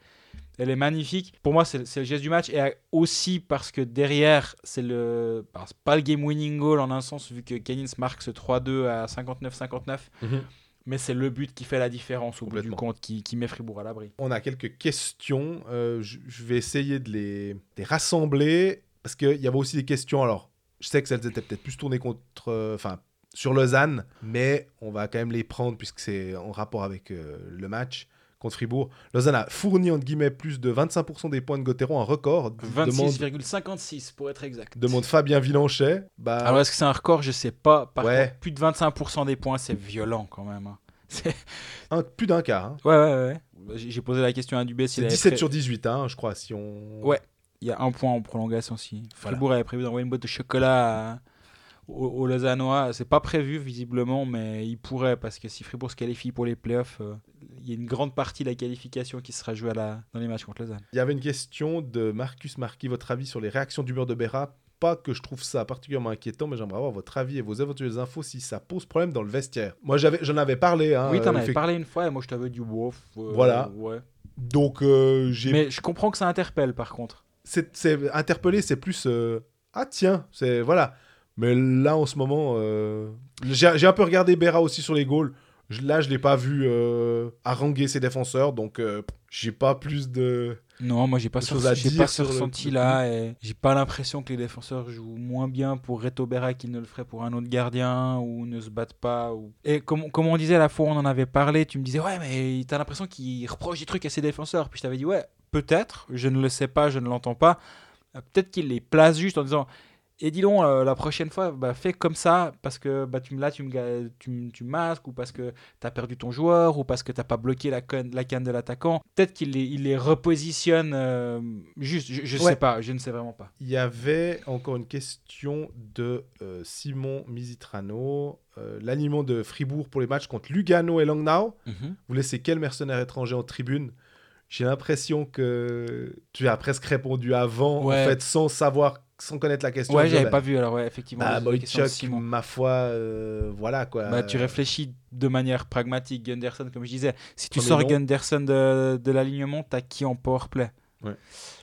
elle est magnifique. Pour moi, c'est le geste du match. Et aussi parce que derrière, c'est le bah, pas le game winning goal en un sens, vu que Canins marque ce 3-2 à 59-59. Mhm. Mais c'est le but qui fait la différence au bout du Complètement. compte, qui, qui met Fribourg à l'abri. On a quelques questions. euh, je, je vais essayer de les, de les rassembler. Parce qu'il y avait aussi des questions. Alors, je sais que celles étaient peut-être plus tournées contre. euh, Enfin, sur Lausanne. Mais on va quand même les prendre puisque c'est en rapport avec euh, le match contre Fribourg. Lausanne a fourni, entre guillemets, plus de 25% des points de Gauthieron, un record. Demande, 26,56 pour être exact. demande Fabien Villanchet. Bah, Alors est-ce que c'est un record? Je sais pas. Par Ouais. contre, plus de 25% des points, c'est violent quand même. hein. [laughs] Un- plus d'un quart. hein. Ouais, ouais, ouais. J'ai posé la question à Dubé s'il C'est avait 17 pré- sur 18, hein, je crois, si on... Ouais. Il y a un point en prolongation aussi. Voilà. Fribourg avait prévu d'envoyer une boîte de chocolat à- aux, aux Lausannois. C'est pas prévu visiblement, mais il pourrait parce que si Fribourg se qualifie pour les playoffs, euh, il y a une grande partie de la qualification qui sera jouée à la, dans les matchs contre Lausanne. Il y avait une question de Marcus Marquis, votre avis sur les réactions d'humeur de Berra pas que je trouve ça particulièrement inquiétant, mais j'aimerais avoir votre avis et vos éventuelles infos si ça pose problème dans le vestiaire. Moi, j'avais, j'en avais parlé. Hein, oui, t'en euh, avais fait- parlé une fois et moi je t'avais dit wouf. euh, Voilà. Ouais. Donc, euh, j'ai Mais je comprends que ça interpelle par contre. C'est, interpellé, c'est plus euh, ah tiens, c'est voilà. Mais là en ce moment, euh, j'ai, un peu regardé Berra aussi sur les goals. Là, je l'ai pas vu euh, haranguer ses défenseurs, donc euh, j'ai pas plus de. Non, moi j'ai pas, à j'ai pas ce sur le- ressenti là et j'ai pas l'impression que les défenseurs jouent moins bien pour Reto Berra qu'ils ne le feraient pour un autre gardien ou ne se battent pas. Ou... Et comme, comme on disait la fois on en avait parlé, tu me disais ouais mais t'as l'impression qu'ils reprochent des trucs à ses défenseurs. Puis je t'avais dit ouais peut-être, je ne le sais pas, je ne l'entends pas. Euh, Peut-être qu'il les place juste en disant et dis donc euh, la prochaine fois bah, fais comme ça parce que bah, tu me là tu me ga- tu, me- tu me masques ou parce que t'as perdu ton joueur ou parce que t'as pas bloqué la, canne de l'attaquant. Peut-être qu'il les, il les repositionne euh, juste, je, Ouais. sais pas, je ne sais vraiment pas. Il y avait encore une question de euh, Simon Misitrano. L'alignement de Fribourg pour les matchs contre Lugano et Langnau. Vous laissez quel mercenaire étranger en tribune? J'ai l'impression que tu as presque répondu avant, Ouais. en fait, sans savoir, sans connaître la question. Ouais, Je- j'avais bah, pas vu alors ouais effectivement. Bah, Boychuk, ma foi, euh, voilà quoi. Bah, tu réfléchis de manière pragmatique, Gunderson, comme je disais. Si tu Oh, sors. Gunderson de, de l'alignement, t'as qui en powerplay Ouais.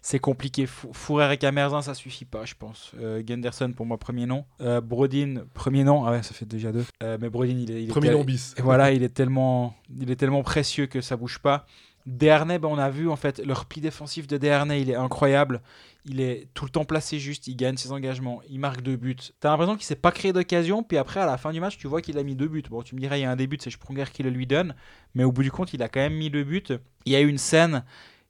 C'est compliqué. Fou- Fourrer et Camerzin, ça suffit pas, je pense. Euh, Gunderson, pour moi, premier nom. Euh, Brodin, premier nom. Ah ouais, ça fait déjà deux. Euh, mais Brodin, il est, il est Premier tel- nom bis. Et voilà, il est tellement, il est tellement précieux que ça bouge pas. Dernay, ben, on a vu en fait le repli défensif de Dernay, il est incroyable. Il est tout le temps placé juste, il gagne ses engagements, il marque deux buts. T'as l'impression qu'il s'est pas créé d'occasion, puis après à la fin du match, tu vois qu'il a mis deux buts. Bon, tu me dirais il y a un début, c'est Sprunger qui le lui donne, mais au bout du compte, il a quand même mis deux buts. Il y a eu une scène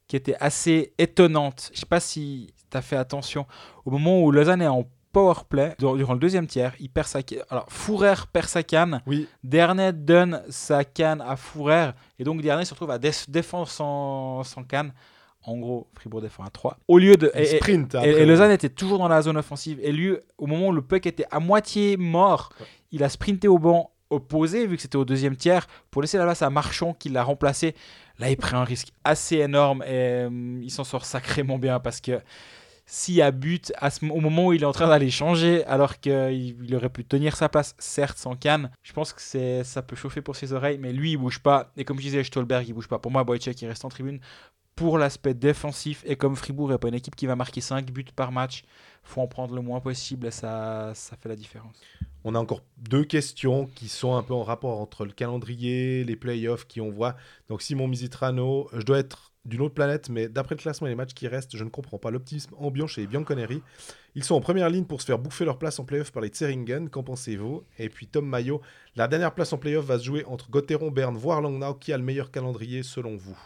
qui était assez étonnante. Je sais pas si t'as fait attention au moment où Lausanne est en power play dur- durant le deuxième tiers, il perd sa alors Fourer perd sa canne. Oui, donne sa canne à Fourer et donc Dernay se retrouve à dé- défendre sans, sans canne. En gros, Fribourg défend à 3. Au lieu de. Et, et- sprint. et- après. et Lausanne était toujours dans la zone offensive. Et lui, au moment où le puck était à moitié mort, Ouais. il a sprinté au banc opposé, vu que c'était au deuxième tiers, pour laisser la place à Marchand qui l'a remplacé. Là, il prend un risque assez énorme et hum, il s'en sort sacrément bien parce que s'il a but à ce, au moment où il est en train d'aller changer, alors qu'il il aurait pu tenir sa place, certes sans canne, je pense que c'est, ça peut chauffer pour ses oreilles, mais lui il bouge pas. Et comme je disais, Stolberg il bouge pas. Pour moi, Boychuk il reste en tribune pour l'aspect défensif. Et comme Fribourg n'est pas une équipe qui va marquer 5 buts par match, faut en prendre le moins possible et ça, ça fait la différence. On a encore deux questions qui sont un peu en rapport entre le calendrier, les playoffs qui on voit. Donc Simon Misitrano, je dois être d'une autre planète, mais d'après le classement et les matchs qui restent, je ne comprends pas l'optimisme ambiant chez les Bianconeri. Ils sont en première ligne pour se faire bouffer leur place en playoff par les Tseringen, qu'en pensez-vous? Et puis Tom Mayo, la dernière place en playoff va se jouer entre Gotteron, Berne, voire Langnau. Qui a le meilleur calendrier selon vous?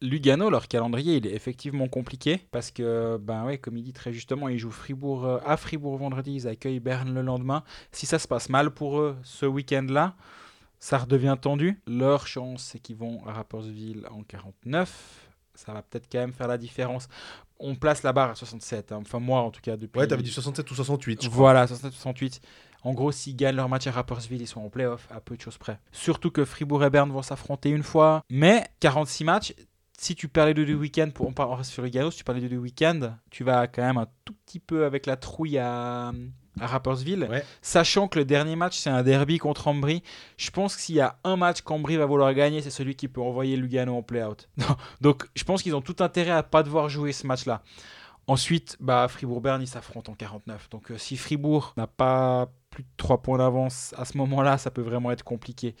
Lugano, leur calendrier, il est effectivement compliqué parce que, ben ouais, comme il dit très justement, ils jouent Fribourg euh, à Fribourg vendredi, ils accueillent Berne le lendemain. Si ça se passe mal pour eux ce week-end-là, ça redevient tendu. Leur chance, c'est qu'ils vont à Rapperswil en 49. Ça va peut-être quand même faire la différence. On place la barre à 67. hein. Enfin, moi, en tout cas, depuis. Ouais, t'avais dit 67 ou 68, je crois. Voilà, 67-68. En gros, s'ils gagnent leur match à Rapperswil, ils sont en playoff à peu de choses près. Surtout que Fribourg et Berne vont s'affronter une fois. Mais 46 matchs, si tu les deux du week-end, pour, on, reste sur le Lugano, si tu les deux du week-end, tu vas quand même un tout petit peu avec la trouille à, à Rapperswil. Ouais. Sachant que le dernier match, c'est un derby contre Ambry. Je pense que s'il y a un match qu'Ambry va vouloir gagner, c'est celui qui peut envoyer Lugano en play-out. [laughs] Donc je pense qu'ils ont tout intérêt à pas devoir jouer ce match-là. Ensuite, bah, Fribourg-Berne, ils s'affrontent en 49. Donc euh, si Fribourg n'a pas plus de 3 points d'avance à ce moment-là, ça peut vraiment être compliqué.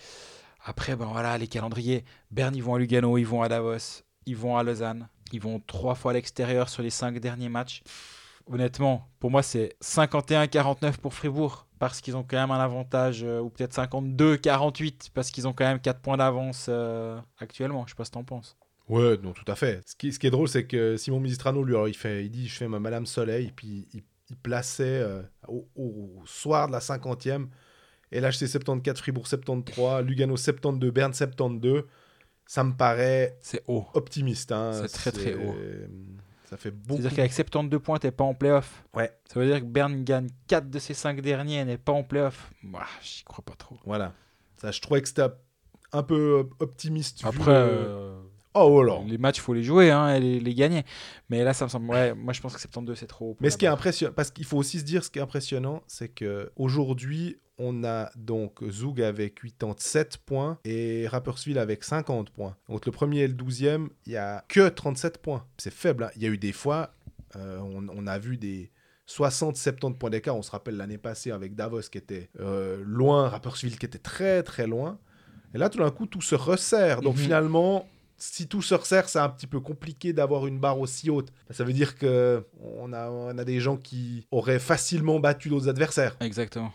Après, ben voilà, les calendriers. Berne, ils vont à Lugano, ils vont à Davos, ils vont à Lausanne. Ils vont trois fois à l'extérieur sur les 5 derniers matchs. Honnêtement, pour moi, c'est 51-49 pour Fribourg. Parce qu'ils ont quand même un avantage, euh, ou peut-être 52-48, parce qu'ils ont quand même 4 points d'avance euh, actuellement. Je sais pas ce que t'en penses. Ouais, non, tout à fait. Ce qui, ce qui est drôle, c'est que Simon Misitrano, lui, alors, il, fait, il dit Je fais ma Madame Soleil, puis il, il plaçait euh, au, au soir de la 50e LHC 74, Fribourg 73, Lugano 72, Berne 72. Ça me paraît C'est haut. optimiste. hein. C'est très, très haut. Ça fait beaucoup. C'est-à-dire qu'avec 72 points, t'es pas en playoff. Ouais. Ça veut dire que Berne gagne 4 de ses 5 derniers et n'est pas en playoff. Moi, j'y crois pas trop. Voilà. Ça, je trouvais que c'était un peu optimiste. Après, euh, Oh, voilà. les matchs, faut les jouer hein, et les, les gagner. Mais là, ça me semble. Ouais, moi, je pense que 72, c'est trop. Mais ce qui est impressionnant, parce qu'il faut aussi se dire, ce qui est impressionnant, c'est que aujourd'hui, on a donc Zug avec 87 points et Rapperswil avec 50 points. Entre le premier et le 12e, il y a que 37 points. C'est faible. hein. Il y a eu des fois, euh, on, on a vu des 60-70 points d'écart. On se rappelle l'année passée avec Davos qui était euh, loin, Rapperswil qui était très très loin. Et là, tout d'un coup, tout se resserre. Donc Mhm. finalement, si tout se resserre, c'est un petit peu compliqué d'avoir une barre aussi haute. Ça veut dire que on a, on a des gens qui auraient facilement battu d'autres adversaires. Exactement.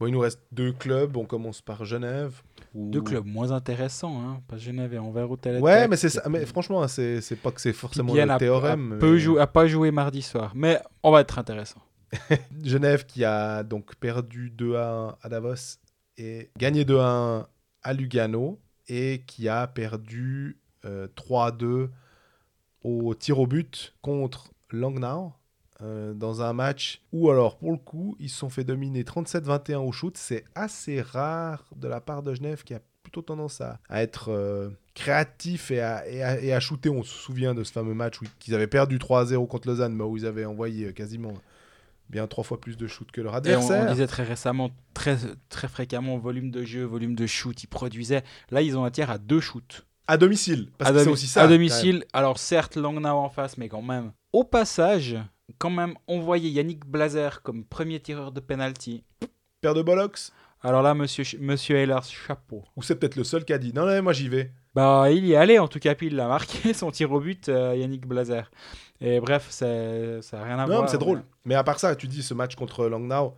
Bon, il nous reste deux clubs. On commence par Genève. où- Deux clubs moins intéressants, hein. Pas Genève et Anvers ou Ouais, mais c'est ça. Mais franchement, c'est c'est pas que c'est forcément Bien le a, théorème. a peu mais- jou- a pas joué mardi soir. Mais on va être intéressant. [laughs] Genève qui a donc perdu 2 à 1 à Davos et gagné 2 à 1 à Lugano et qui a perdu euh, 3 à 2 au tir au but contre Langnau euh, dans un match où alors pour le coup ils se sont fait dominer 37-21 au shoot. C'est assez rare de la part de Genève qui a plutôt tendance à, à être euh, créatif et à, et, à, et à shooter. On se souvient de ce fameux match où ils avaient perdu 3 à 0 contre Lausanne mais où ils avaient envoyé euh, quasiment bien trois fois plus de shoot que leur Et on, adversaire. on disait très récemment, très, très fréquemment, volume de jeu, volume de shoot, ils produisaient. Là, ils ont un tiers à deux shoots. À domicile, parce à, que c'est aussi ça. à domicile, alors certes, Langnau en face, mais quand même. Au passage, quand même, on voyait Yannick Blazer comme premier tireur de penalty. Paire de bollocks Alors là, monsieur, monsieur Ehlers, chapeau. Ou c'est peut-être le seul qui a dit non, non, moi j'y vais. Bah, il y est allé, en tout cas, puis il l'a marqué, [laughs] son tir au but, euh, Yannick Blazer. Et bref, c'est- ça n'a rien à non, voir. mais c'est drôle. ouais. Mais à part ça, tu dis ce match contre Langnau,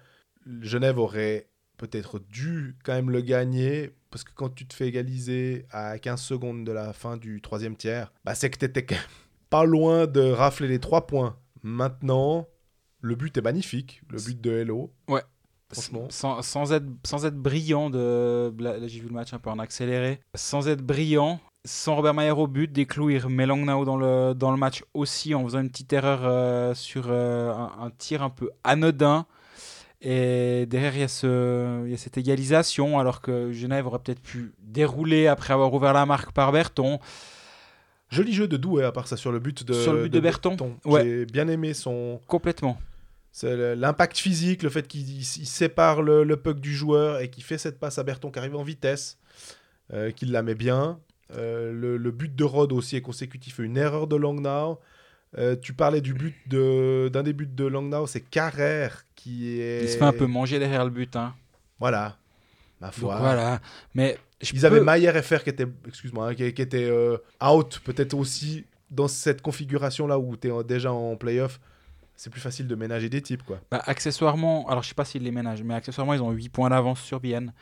Genève aurait peut-être dû quand même le gagner. Parce que quand tu te fais égaliser à 15 secondes de la fin du troisième tiers, bah c'est que t'étais pas loin de rafler les trois points. Maintenant, le but est magnifique, le but de Hello. Franchement. Sans, sans être, sans être brillant, de, là, j'ai vu le match un peu en accéléré, sans être brillant, sans Robert Mayer au but, remet Langnau dans le, dans le match aussi en faisant une petite erreur euh, sur euh, un, un tir un peu anodin. Et derrière, il y, a ce, il y a cette égalisation, alors que Genève aurait peut-être pu dérouler après avoir ouvert la marque par Berton. Joli jeu de Douai à part ça sur le but de, Sur le but de Berton. Ouais. J'ai bien aimé son, Complètement. C'est l'impact physique, le fait qu'il il sépare le, le puck du joueur et qu'il fait cette passe à Berton qui arrive en vitesse, euh, qu'il la met bien. Euh, le, le but de Rod aussi est consécutif à une erreur de Langnau. Euh, tu parlais du but de d'un des buts de Langnau, c'est Carrère qui est. Il se fait un peu manger derrière le but. Hein. Voilà. Ma Donc foi. voilà. Mais je Ils peux- avaient Maillère FR qui était, excuse-moi, hein, qui, qui était euh, out, peut-être aussi dans cette configuration là où tu es déjà en playoff. C'est plus facile de ménager des types quoi. Bah, accessoirement, alors je sais pas s'ils les ménagent, mais accessoirement, ils ont 8 points d'avance sur Bienne.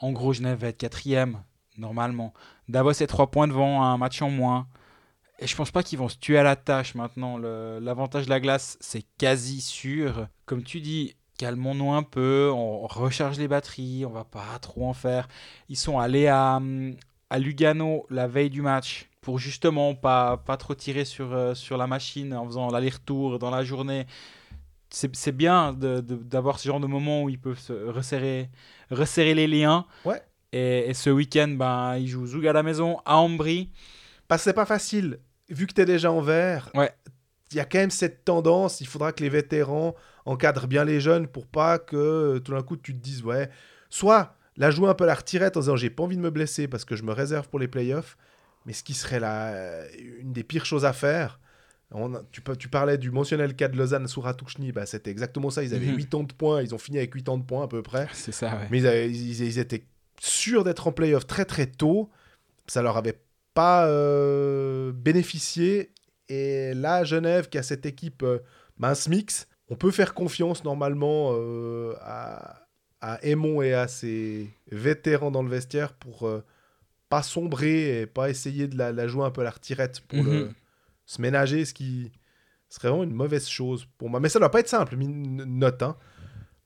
En gros, Genève va être quatrième, normalement. Davos est 3 points devant, un match en moins. Et je pense pas qu'ils vont se tuer à la tâche maintenant. L'avantage de la glace, c'est quasi sûr. Comme tu dis, calmons-nous un peu, on recharge les batteries, on va pas trop en faire. Ils sont allés à, à Lugano la veille du match pour justement pas, pas trop tirer sur, euh, sur la machine en faisant l'aller-retour dans la journée. C'est bien d'avoir ce genre de moment où ils peuvent se resserrer, resserrer les liens. Ouais. Et, et ce week-end, ben, ils jouent Zoug à la maison, à Ambry. Parce que c'est pas facile. Vu que tu es déjà en vert, Ouais. il y a quand même cette tendance. Il faudra que les vétérans encadrent bien les jeunes pour pas que euh, tout d'un coup tu te dises, ouais, soit la jouer un peu la retirette en disant j'ai pas envie de me blesser parce que je me réserve pour les playoffs, mais ce qui serait la, euh, une des pires choses à faire. On a- tu, tu parlais du mentionnel cas de Lausanne sous Ratouchny, bah, c'était exactement ça. Ils avaient Mhm. 80 de points, ils ont fini avec 80 de points à peu près. C'est ça, ouais. Mais ils, avaient- ils- ils étaient sûrs d'être en playoff très très tôt. Ça leur avait pas euh, bénéficié. Et là, Genève, qui a cette équipe euh, mince mix, on peut faire confiance normalement euh, à, à Aymon et à ses vétérans dans le vestiaire pour euh, pas sombrer et pas essayer de la, la jouer un peu à la retirette pour le- Mhm. se ménager, ce qui serait vraiment une mauvaise chose pour moi. Mais ça doit pas être simple, note. hein.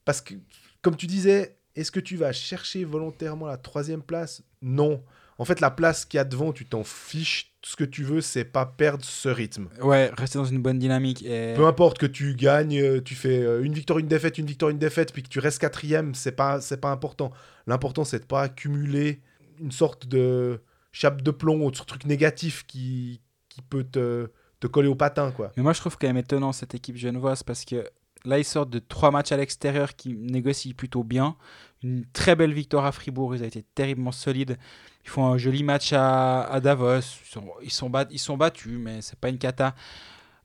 Parce que, comme tu disais, est-ce que tu vas chercher volontairement la troisième place? Non. En fait, la place qu'il y a devant, tu t'en fiches. Tout ce que tu veux, c'est pas perdre ce rythme. Ouais, rester dans une bonne dynamique. Et... Peu importe que tu gagnes, euh, tu fais euh, une victoire, une défaite, une victoire, une défaite, puis que tu restes quatrième, c'est pas, c'est pas important. L'important, c'est de pas accumuler une sorte de chape de plomb ou de truc négatif qui, qui peut te, te coller au patin, quoi. Mais moi, je trouve quand même étonnant cette équipe genevoise parce que là, ils sortent de trois matchs à l'extérieur qui négocient plutôt bien. Une très belle victoire à Fribourg, ils ont été terriblement solides. Ils font un joli match à, à Davos. Ils sont, ils sont, bat- ils sont battus, mais c'est pas une cata.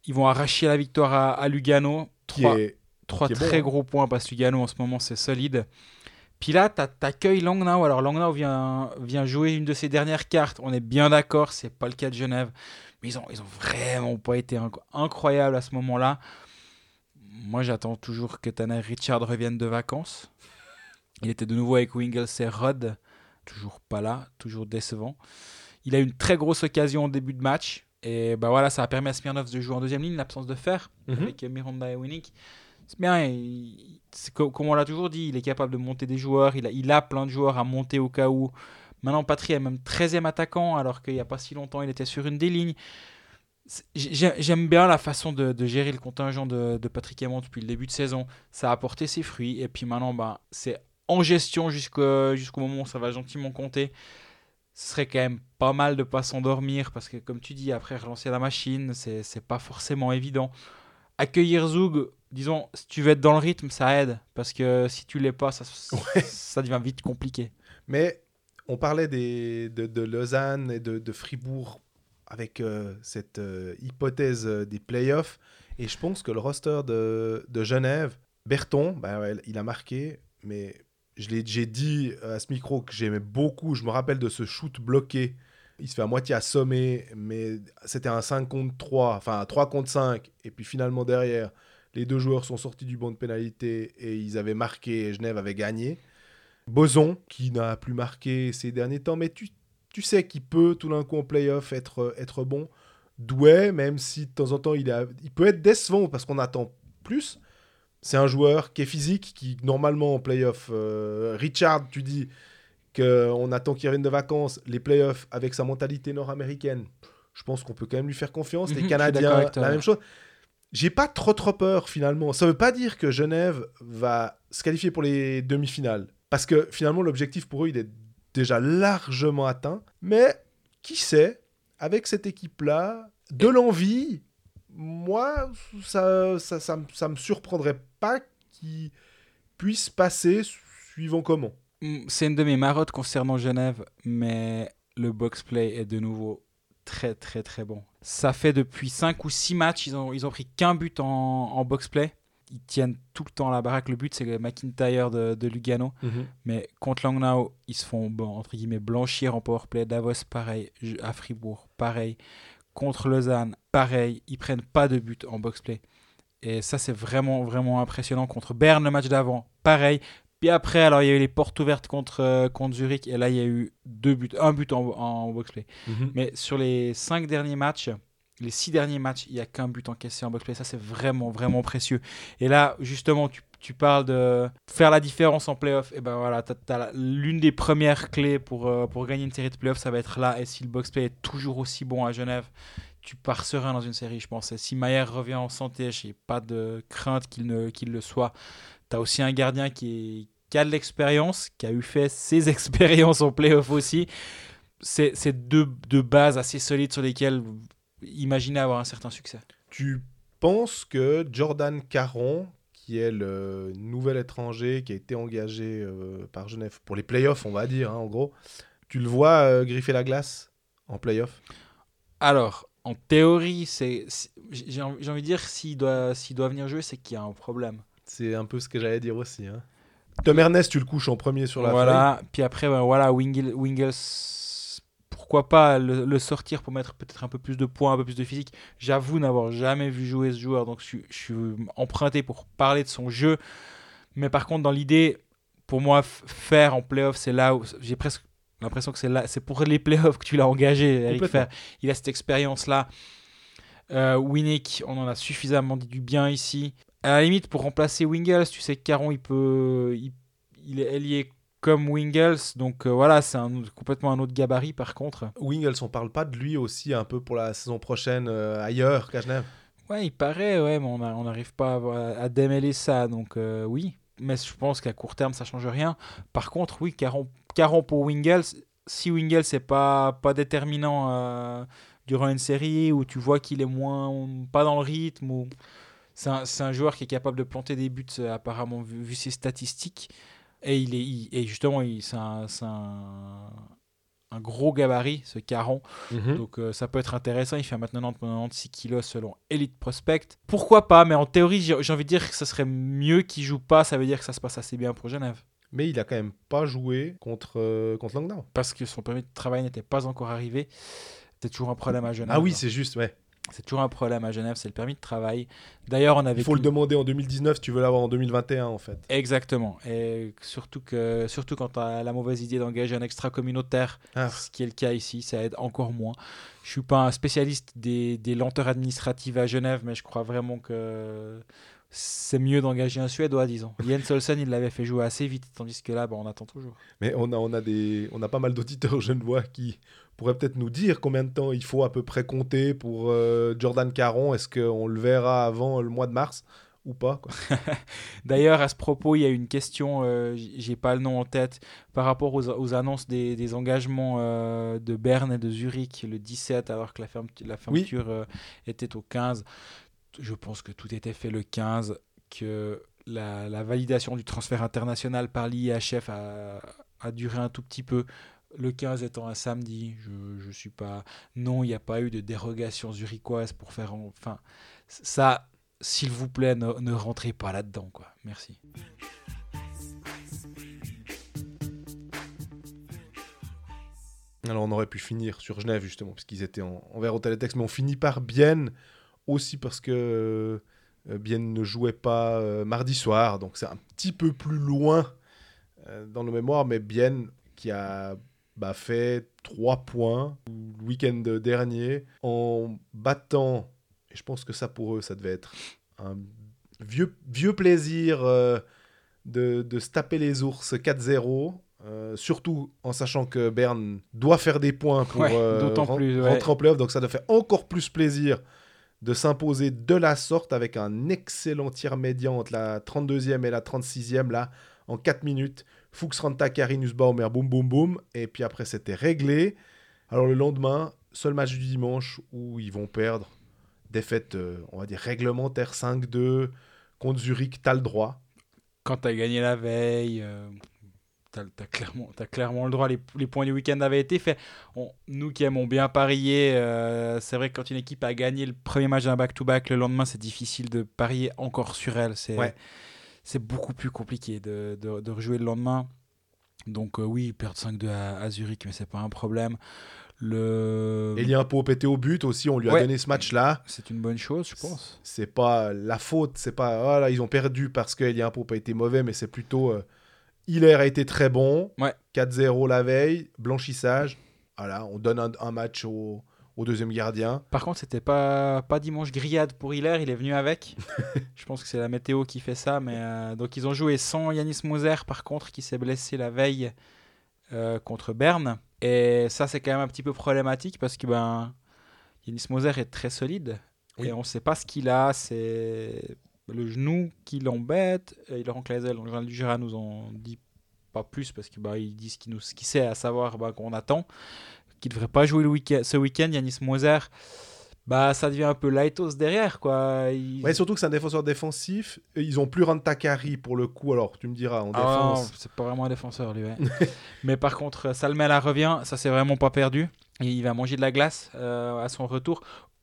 Ils vont arracher la victoire à, à Lugano. Trois, est... trois très bon, hein. gros points parce que Lugano en ce moment c'est solide. Puis là, t'a- t'accueilles Langnau. Alors Langnau vient, vient jouer une de ses dernières cartes. On est bien d'accord, c'est pas le cas de Genève. Mais ils ont, ils ont vraiment pas été inc- incroyables à ce moment-là. Moi, j'attends toujours que Tanner Richard revienne de vacances. Il était de nouveau avec Wingles et Rod. Toujours pas là, toujours décevant. Il a eu une très grosse occasion au début de match. Et bah voilà, ça a permis à Smirnov de jouer en deuxième ligne, l'absence de fer Mhm. avec Miranda et Winnick. C'est bien, comme on l'a toujours dit, il est capable de monter des joueurs, il a, il a plein de joueurs à monter au cas où. Maintenant, Patry est même 13e attaquant, alors qu'il n'y a pas si longtemps, il était sur une des lignes. J'aime bien la façon de, de gérer le contingent de, de Patrick Aymon depuis le début de saison. Ça a apporté ses fruits, et puis maintenant, bah, c'est en gestion jusqu'au moment où ça va gentiment compter. Ce serait quand même pas mal de pas s'endormir, parce que comme tu dis, après relancer la machine, c'est pas forcément évident accueillir Zoug, disons, si tu veux être dans le rythme, ça aide. Parce que si tu l'es pas, ça, ça devient vite compliqué. Mais on parlait des, de, de Lausanne et de, de Fribourg avec euh, cette euh, hypothèse euh, des playoffs. Et je pense que le roster de, de Genève, Berton, bah il a marqué, mais j'ai dit à ce micro que j'aimais beaucoup. Je me rappelle de ce shoot bloqué. Il se fait à moitié assommer, mais c'était un 5 contre 3, enfin un 3 contre 5. Et puis finalement derrière, les deux joueurs sont sortis du banc de pénalité et ils avaient marqué et Genève avait gagné. Boson, qui n'a plus marqué ces derniers temps, mais tu, tu sais qu'il peut tout d'un coup en playoff être, être bon. Douai, même si de temps en temps il, il peut être décevant parce qu'on attend plus. C'est un joueur qui est physique, qui normalement en playoff. euh, Richard, tu dis qu'on attend qu'il revienne de vacances. Les playoffs avec sa mentalité nord-américaine, je pense qu'on peut quand même lui faire confiance. Mhm, Les d'accord Canadiens, la même chose. J'ai pas trop trop peur finalement. Ça veut pas dire que Genève va se qualifier pour les demi-finales. Parce que finalement, l'objectif pour eux, il est déjà largement atteint. Mais qui sait, avec cette équipe-là, de l'envie, moi, ça, ça, ça, me- ça me surprendrait pas qu'ils puissent passer suivant comment. Mm, C'est une de mes marottes concernant Genève, mais le box-play est de nouveau très très très bon. Ça fait depuis 5 ou 6 matchs, ils ont, ils ont pris qu'un but en, en box-play. Ils tiennent tout le temps la baraque. Le but, c'est le McIntyre de, de Lugano. Mais contre Langnau, ils se font bon, entre guillemets blanchir en powerplay. Davos, pareil. À Fribourg, pareil. Contre Lausanne, pareil. Ils prennent pas de but en box-play. Et ça, c'est vraiment, vraiment impressionnant. Contre Berne, le match d'avant, pareil. Puis après, alors il y a eu les portes ouvertes contre, euh, contre Zurich. Et là, il y a eu deux buts, un but en, en box-play. Mais sur les cinq derniers matchs, les six derniers matchs, il n'y a qu'un but encaissé en box-play. Ça, c'est vraiment, vraiment précieux. Et là, justement, tu, tu parles de faire la différence en playoff. Et ben voilà, t'as la- l'une des premières clés pour, euh, pour gagner une série de playoffs, ça va être là. Et si le box-play est toujours aussi bon à Genève, tu pars serein dans une série, je pense. Et si Mayer revient en santé, je n'ai pas de crainte qu'il ne- le soit. Tu as aussi un gardien qui, a de l'expérience, qui a eu fait ses [laughs] expériences en playoff aussi. C'est c'est deux, deux bases assez solides sur lesquelles imaginer avoir un certain succès. Tu penses que Jordan Caron, qui est le nouvel étranger qui a été engagé euh, par Genève pour les playoffs, on va dire, hein, en gros, tu le vois euh, griffer la glace en playoff? Alors, en théorie, c'est j'ai envie de dire s'il doit, doit venir jouer, c'est qu'il y a un problème. C'est un peu ce que j'allais dire aussi. Hein. Tom Ernest, tu le couches en premier sur la voilà. Puis après, ben voilà, Wingles, pourquoi pas le, le sortir pour mettre peut-être un peu plus de points, un peu plus de physique. J'avoue n'avoir jamais vu jouer ce joueur, donc je, suis- je suis emprunté pour parler de son jeu. Mais par contre, dans l'idée, pour moi, faire en playoff, c'est là où j'ai presque l'impression que c'est là, c'est pour les playoffs que tu l'as engagé, Eric Complètement. Fer. Il a cette expérience-là. Euh, Winnick, on en a suffisamment dit du bien ici. À la limite, pour remplacer Wingles, tu sais que Caron, il peut, il, il est ailier comme Wingles. Donc euh, voilà, c'est un, complètement un autre gabarit par contre. Wingles, on parle pas de lui aussi un peu pour la saison prochaine euh, ailleurs qu'à Genève Ouais, il paraît, ouais, mais on n'arrive pas à, à, démêler ça. Donc euh, oui, mais je pense qu'à court terme, ça change rien. Par contre, oui, Caron, Caron pour Wingles, si Wingles n'est pas, pas déterminant durant une série où tu vois qu'il est moins pas dans le rythme ou c'est un, un, joueur qui est capable de planter des buts apparemment vu, vu ses statistiques et, il est, et justement, c'est un, un, un, gros gabarit, ce Caron. Mhm. Donc euh, ça peut être intéressant. Il fait maintenant 96 kilos selon Elite Prospect. Pourquoi pas? Mais en théorie, j'ai envie de dire que ce serait mieux qu'il joue pas. Ça veut dire que ça se passe assez bien pour Genève. Mais il a quand même pas joué contre, euh, contre Langnau. Parce que son permis de travail n'était pas encore arrivé. C'est toujours un problème à Genève. Ah oui, c'est juste, ouais. C'est toujours un problème à Genève, c'est le permis de travail. D'ailleurs, on avait. Il faut le demander en 2019, tu veux l'avoir en 2021 en fait. Exactement. Et surtout, que, surtout quand tu as la mauvaise idée d'engager un extra communautaire, ah. ce qui est le cas ici, ça aide encore moins. Je suis pas un spécialiste des, des lenteurs administratives à Genève, mais je crois vraiment que c'est mieux d'engager un Suédois, disons. [laughs] Jens Olsen, il l'avait fait jouer assez vite, tandis que là, bah, on attend toujours. Mais on a, on a, des, on a pas mal d'auditeurs [laughs] genevois qui pourraient peut-être nous dire combien de temps il faut à peu près compter pour euh, Jordan Caron. Est-ce qu'on le verra avant le mois de mars ou pas [laughs] D'ailleurs, à ce propos, il y a une question, euh, j'ai pas le nom en tête, par rapport aux, annonces des, engagements euh, de Berne et de Zurich le 17, alors que la, la fermeture euh, était au 15 je pense que tout était fait le 15, que la, validation du transfert international par l'IHF a, a, duré un tout petit peu. Le 15 étant un samedi, je ne suis pas. Non, il n'y a pas eu de dérogation zurichoise pour faire. Enfin, ça, s'il vous plaît, ne, rentrez pas là-dedans, quoi. Merci. Alors on aurait pu finir sur Genève justement, parce qu'ils étaient en, envers au télétexte, mais on finit par Bienne aussi parce que euh, Bien ne jouait pas euh, mardi soir, donc c'est un petit peu plus loin euh, dans nos mémoires, mais Bien qui a bah, fait 3 points le week-end dernier en battant, et je pense que ça pour eux, ça devait être un vieux, vieux plaisir de, de, se taper les ours 4-0. surtout en sachant que Berne doit faire des points pour plus, rentrer en playoff, donc ça doit faire encore plus plaisir de s'imposer de la sorte avec un excellent tir médian entre la 32e et la 36e, là, en 4 minutes. Fuchs Ranta, Karinus Baumer, boum boum boum. Et puis après, c'était réglé. Alors le lendemain, seul match du dimanche où ils vont perdre. Défaite, euh, on va dire, réglementaire 5-2 contre Zurich, t'as le droit. Quand t'as gagné la veille, euh, T'as as clairement, as clairement le droit. Les, les points du week-end avaient été faits. nous qui aimons bien parier, euh, c'est vrai que quand une équipe a gagné le premier match d'un back-to-back, le lendemain, c'est difficile de parier encore sur elle. C'est c'est beaucoup plus compliqué de, de, de, rejouer le lendemain. Donc euh, oui, perdre 5-2 à, Zurich, mais c'est pas un problème. Le... Un pot pété au but aussi, on lui a donné ce match-là. C'est une bonne chose, je pense. C'est pas la faute, c'est pas voilà, ils ont perdu parce qu'il y a un été mauvais, mais c'est plutôt euh, Hiller a été très bon. 4-0 la veille, blanchissage. Voilà, on donne un, match au, deuxième gardien. Par contre, c'était pas, pas dimanche grillade pour Hiller, il est venu avec. [laughs] Je pense que c'est la météo qui fait ça. Mais, euh, donc, ils ont joué sans Yanis Moser, par contre, qui s'est blessé la veille euh, contre Berne. Et ça, c'est quand même un petit peu problématique parce que ben, Yanis Moser est très solide. Et on ne sait pas ce qu'il a. C'est le genou qui l'embête. Et Laurent Claisel, le journal du Gérard, nous en dit pas plus parce qu'ils bah, disent ce qu'il qu sait, à savoir bah, qu'on attend. Qu'il ne devrait pas jouer le week ce week-end. Yanis Moser, bah, ça devient un peu lightos derrière. Quoi. Ouais, surtout que c'est un défenseur défensif. Ils ont plus Rantakari pour le coup. Alors, tu me diras, en ah, défense. c'est pas vraiment un défenseur, lui. [laughs] Mais par contre, Salmela revient. Ça, c'est vraiment pas perdu. Et il va manger de la glace euh, à son retour.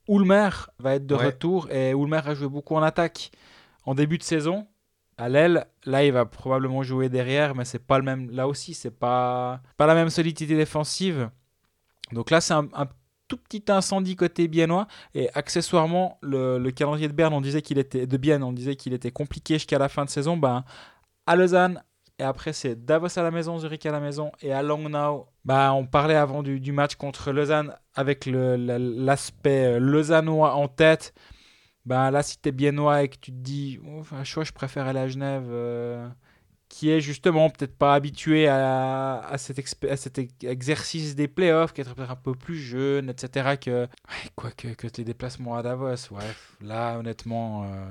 Ulmer va être de retour et Ulmer a joué beaucoup en attaque en début de saison à l'aile. Là, il va probablement jouer derrière, mais c'est pas le même. Là aussi, c'est pas pas la même solidité défensive. Donc là, c'est un, tout petit incendie côté biennois. Et accessoirement, le, calendrier de Berne, on disait qu'il était de Bienne, on disait qu'il était compliqué jusqu'à la fin de saison. Ben, à Lausanne. Et après, c'est Davos à la maison, Zurich à la maison. Et à Langnau, bah, on parlait avant du, match contre Lausanne avec l'aspect lausannois en tête. Ben là, si tu es biennois et que tu te dis, enfin, choix, je préfère aller à Genève, euh, qui est justement peut-être pas habitué à, à, cet, à cet ex- exercice des playoffs, qui est peut-être un peu plus jeune, etc. Que, ouais, quoi que, que les déplacements à Davos, ouais, là honnêtement, euh,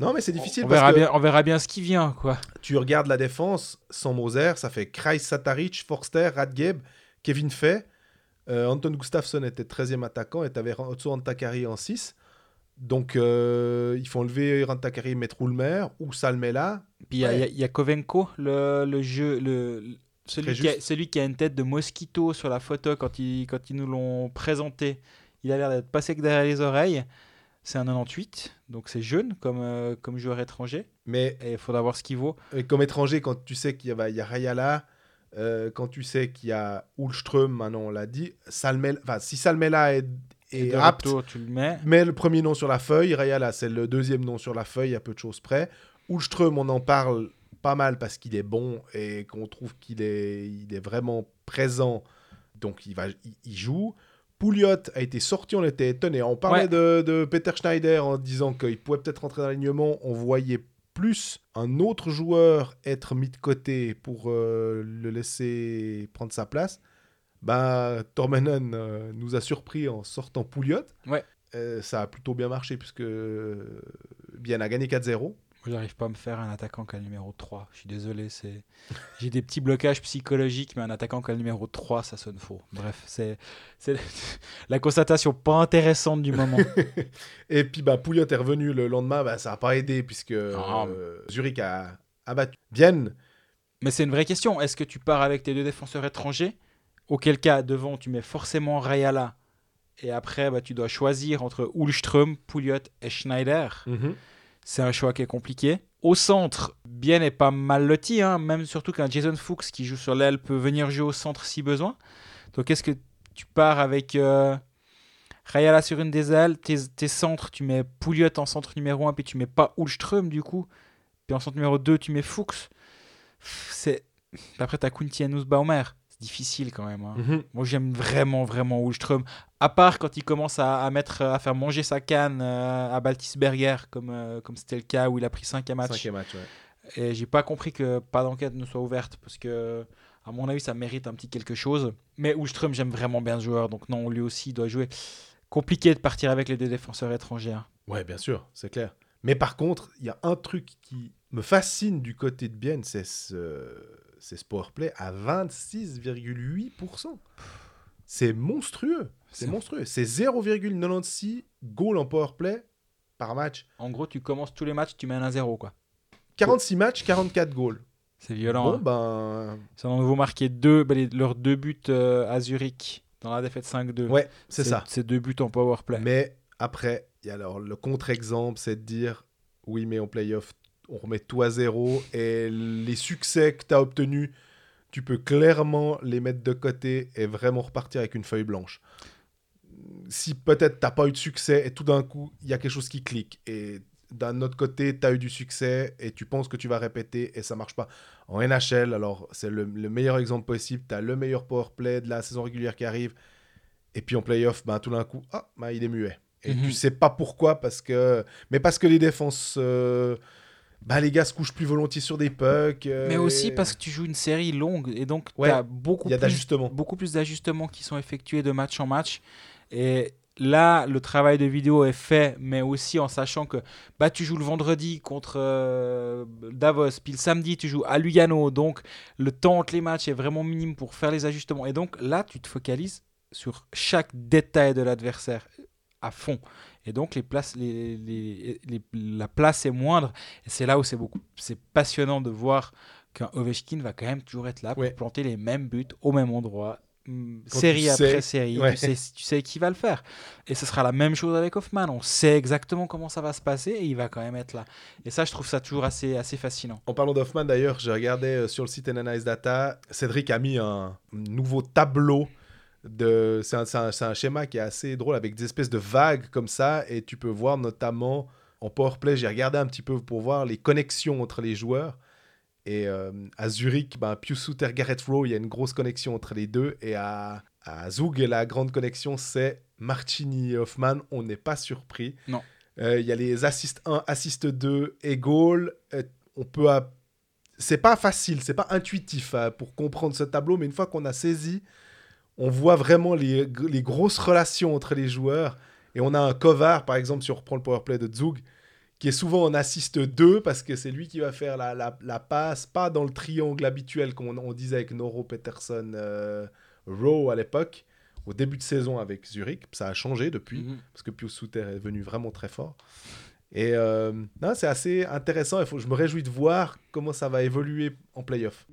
Non, mais c'est difficile on, parce verra que bien, on verra bien ce qui vient, quoi. tu regardes la défense sans Moser, ça fait Kreis Sataric, Forster, Radgeb, Kevin Fay. Euh, Anton Gustafsson était 13e attaquant et tu avais Otso Antakari en 6. Donc, euh, il faut enlever Rantakari et mettre Ulmer ou Salmela. Puis il y a- Ouais. il y, a- il y a Kovenko, le, le jeu, le, celui, qui a, juste. celui qui a une tête de mosquito sur la photo quand ils, quand ils nous l'ont présenté. Il a l'air d'être passé que derrière les oreilles. C'est un 98, donc c'est jeune comme, euh, comme joueur étranger. Mais il faudra voir ce qu'il vaut. Et comme étranger, quand tu sais qu'il y a, il y a Rayala, euh, quand tu sais qu'il y a Ulström, maintenant on l'a dit, Salmela, enfin, si Salmela est, est de apte, retour, tu le mets. mets le premier nom sur la feuille, Rayala c'est le deuxième nom sur la feuille, à peu de choses près. Ulström, on en parle pas mal parce qu'il est bon et qu'on trouve qu'il est, il est vraiment présent, donc il, va, il, il joue. Pouliot a été sorti, on était étonné. On parlait Ouais. de, de Peter Schneider en disant qu'il pouvait peut-être rentrer dans l'alignement. On voyait plus un autre joueur être mis de côté pour euh, le laisser prendre sa place. Bah, Tormenon euh, nous a surpris en sortant Pouliot. Ouais. Euh, ça a plutôt bien marché puisque euh, Bien a gagné 4-0. Moi, j'arrive pas à me faire un attaquant le numéro 3. Je suis désolé, c'est [laughs] j'ai des petits blocages psychologiques, mais un attaquant le numéro 3, ça sonne faux. Bref, c'est [laughs] la constatation pas intéressante du moment. [laughs] Et puis bah, Pouliot est revenu le lendemain, bah, ça n'a pas aidé puisque Ah. euh, Zurich a abattu Vienne. Mais c'est une vraie question. Est-ce que tu pars avec tes deux défenseurs étrangers Auquel cas, devant, tu mets forcément Rayala. Et après, bah, tu dois choisir entre Ulström, Pouliot et Schneider. C'est un choix qui est compliqué. Au centre, bien n'est pas mal loti, hein, même surtout qu'un Jason Fuchs qui joue sur l'aile peut venir jouer au centre si besoin. Donc est-ce que tu pars avec euh, Rayala sur une des ailes, tes, tes centres, tu mets Pouliot en centre numéro 1, puis tu mets pas Ulström du coup, puis en centre numéro 2, tu mets Fuchs. C'est... Après, tu as Kunti Baumer. Difficile quand même. hein. Mhm. Moi, j'aime vraiment, vraiment Ulström. À part quand il commence à, à mettre, à faire manger sa canne euh, à Baltisberger, comme euh, comme c'était le cas où il a pris 5 à match. Cinquième match, ouais. Et j'ai pas compris que pas d'enquête ne soit ouverte parce que, à mon avis, ça mérite un petit quelque chose. Mais Ulström, j'aime vraiment bien ce joueur, donc non, lui aussi il doit jouer. Compliqué de partir avec les deux défenseurs étrangers. hein. Ouais, bien sûr, c'est clair. Mais par contre, il y a un truc qui me fascine du côté de Bienne, c'est ce, c'est ce powerplay à 26,8%. C'est monstrueux. C'est C'est- monstrueux. C'est 0,96 goals en powerplay par match. En gros, tu commences tous les matchs, tu mènes un 0 quoi. 46 matchs, 44 goals. C'est violent. Bon, hein. ben. Ils en ont nouveau marqué deux, bah, les- leurs deux buts euh, à Zurich dans la défaite 5-2. Ouais, c'est ça. C'est deux buts en powerplay. Mais après, a alors le contre-exemple, c'est de dire oui, mais en playoff, on remet tout à zéro et les succès que tu as obtenus, tu peux clairement les mettre de côté et vraiment repartir avec une feuille blanche. Si peut-être t'as pas eu de succès et tout d'un coup, il y a quelque chose qui clique et d'un autre côté, tu as eu du succès et tu penses que tu vas répéter et ça marche pas. En NHL, alors c'est le, le meilleur exemple possible, tu as le meilleur power play de la saison régulière qui arrive et puis en playoff, ben, tout d'un coup, ah, ben, il est muet. Et Mhm. tu sais pas pourquoi, parce que... mais parce que les défenses, euh, ben, les gars se couchent plus volontiers sur des pucks. euh, Mais aussi et- parce que tu joues une série longue et donc Ouais, as beaucoup il y a plus, d'ajustements. beaucoup plus d'ajustements qui sont effectués de match en match. Et là, le travail de vidéo est fait, mais aussi en sachant que bah, tu joues le vendredi contre euh, Davos, puis le samedi, tu joues à Lugano. Donc, le temps entre les matchs est vraiment minime pour faire les ajustements. Et donc, là, tu te focalises sur chaque détail de l'adversaire à fond. Et donc, les places, les, les- les- la place est moindre. Et c'est là où c'est beaucoup, c'est passionnant de voir qu'un Ovechkin va quand même toujours être là pour Ouais. planter les mêmes buts au même endroit, Quand série tu après sais- série. ouais. Tu, sais, tu sais qui va le faire. Et ce sera la même chose avec Hoffman. On sait exactement comment ça va se passer et il va quand même être là. Et ça, je trouve ça toujours assez, assez fascinant. En parlant d'Hoffman, d'ailleurs, j'ai regardé euh, sur le site Analyze Data, Cédric a mis un nouveau tableau. De... C'est un, schéma qui est assez drôle avec des espèces de vagues comme ça. Et tu peux voir notamment en powerplay, j'ai regardé un petit peu pour voir les connexions entre les joueurs. Et euh, à Zurich, ben, Pius Suter, Garrett Rowe, il y a une grosse connexion entre les deux. Et à, à Zug, la grande connexion, c'est Marchini et Hoffman. On n'est pas surpris. Non. Euh, Il y a les assist 1, assist 2 et goal. Euh, on peut. c'est pas facile, c'est pas intuitif euh, pour comprendre ce tableau, mais une fois qu'on a saisi, on voit vraiment les, les grosses relations entre les joueurs. Et on a un Kovar, par exemple, si on reprend le powerplay de Zug, qui est souvent en assiste 2 parce que c'est lui qui va faire la, la, la passe, pas dans le triangle habituel qu'on on disait avec Noro Peterson, euh, Rowe à l'époque, au début de saison avec Zurich. Ça a changé depuis, Mhm. parce que Pius Souter est venu vraiment très fort. Et euh, c'est assez intéressant. Il faut, je me réjouis de voir comment ça va évoluer en playoff.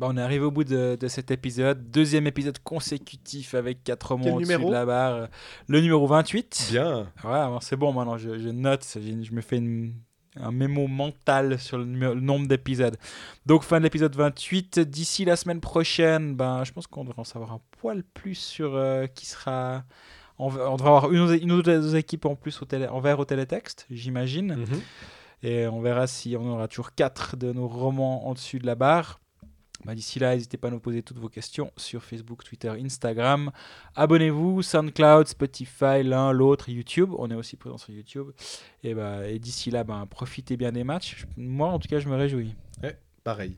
Bah, on est arrivé au bout de, de cet épisode. Deuxième épisode consécutif avec 4 mois Quel au-dessus de la barre. Le numéro 28. Bien. Ouais, c'est bon maintenant, je, je note, je me fais une- un mémo mental sur le, nombre d'épisodes. Donc fin de l'épisode 28, d'ici la semaine prochaine, ben, je pense qu'on devrait en savoir un poil plus sur euh, qui sera... On, on devrait avoir une, une ou deux équipes en plus au télé, en vert au télétexte, j'imagine. Mhm. Et on verra si on aura toujours quatre de nos romans en dessus de la barre. Bah, D'ici là, n'hésitez pas à nous poser toutes vos questions sur Facebook, Twitter, Instagram. Abonnez-vous, SoundCloud, Spotify, l'un, l'autre, YouTube. On est aussi présent sur YouTube. Et, bah, et d'ici là, bah, profitez bien des matchs. Moi, en tout cas, je me réjouis. Pareil.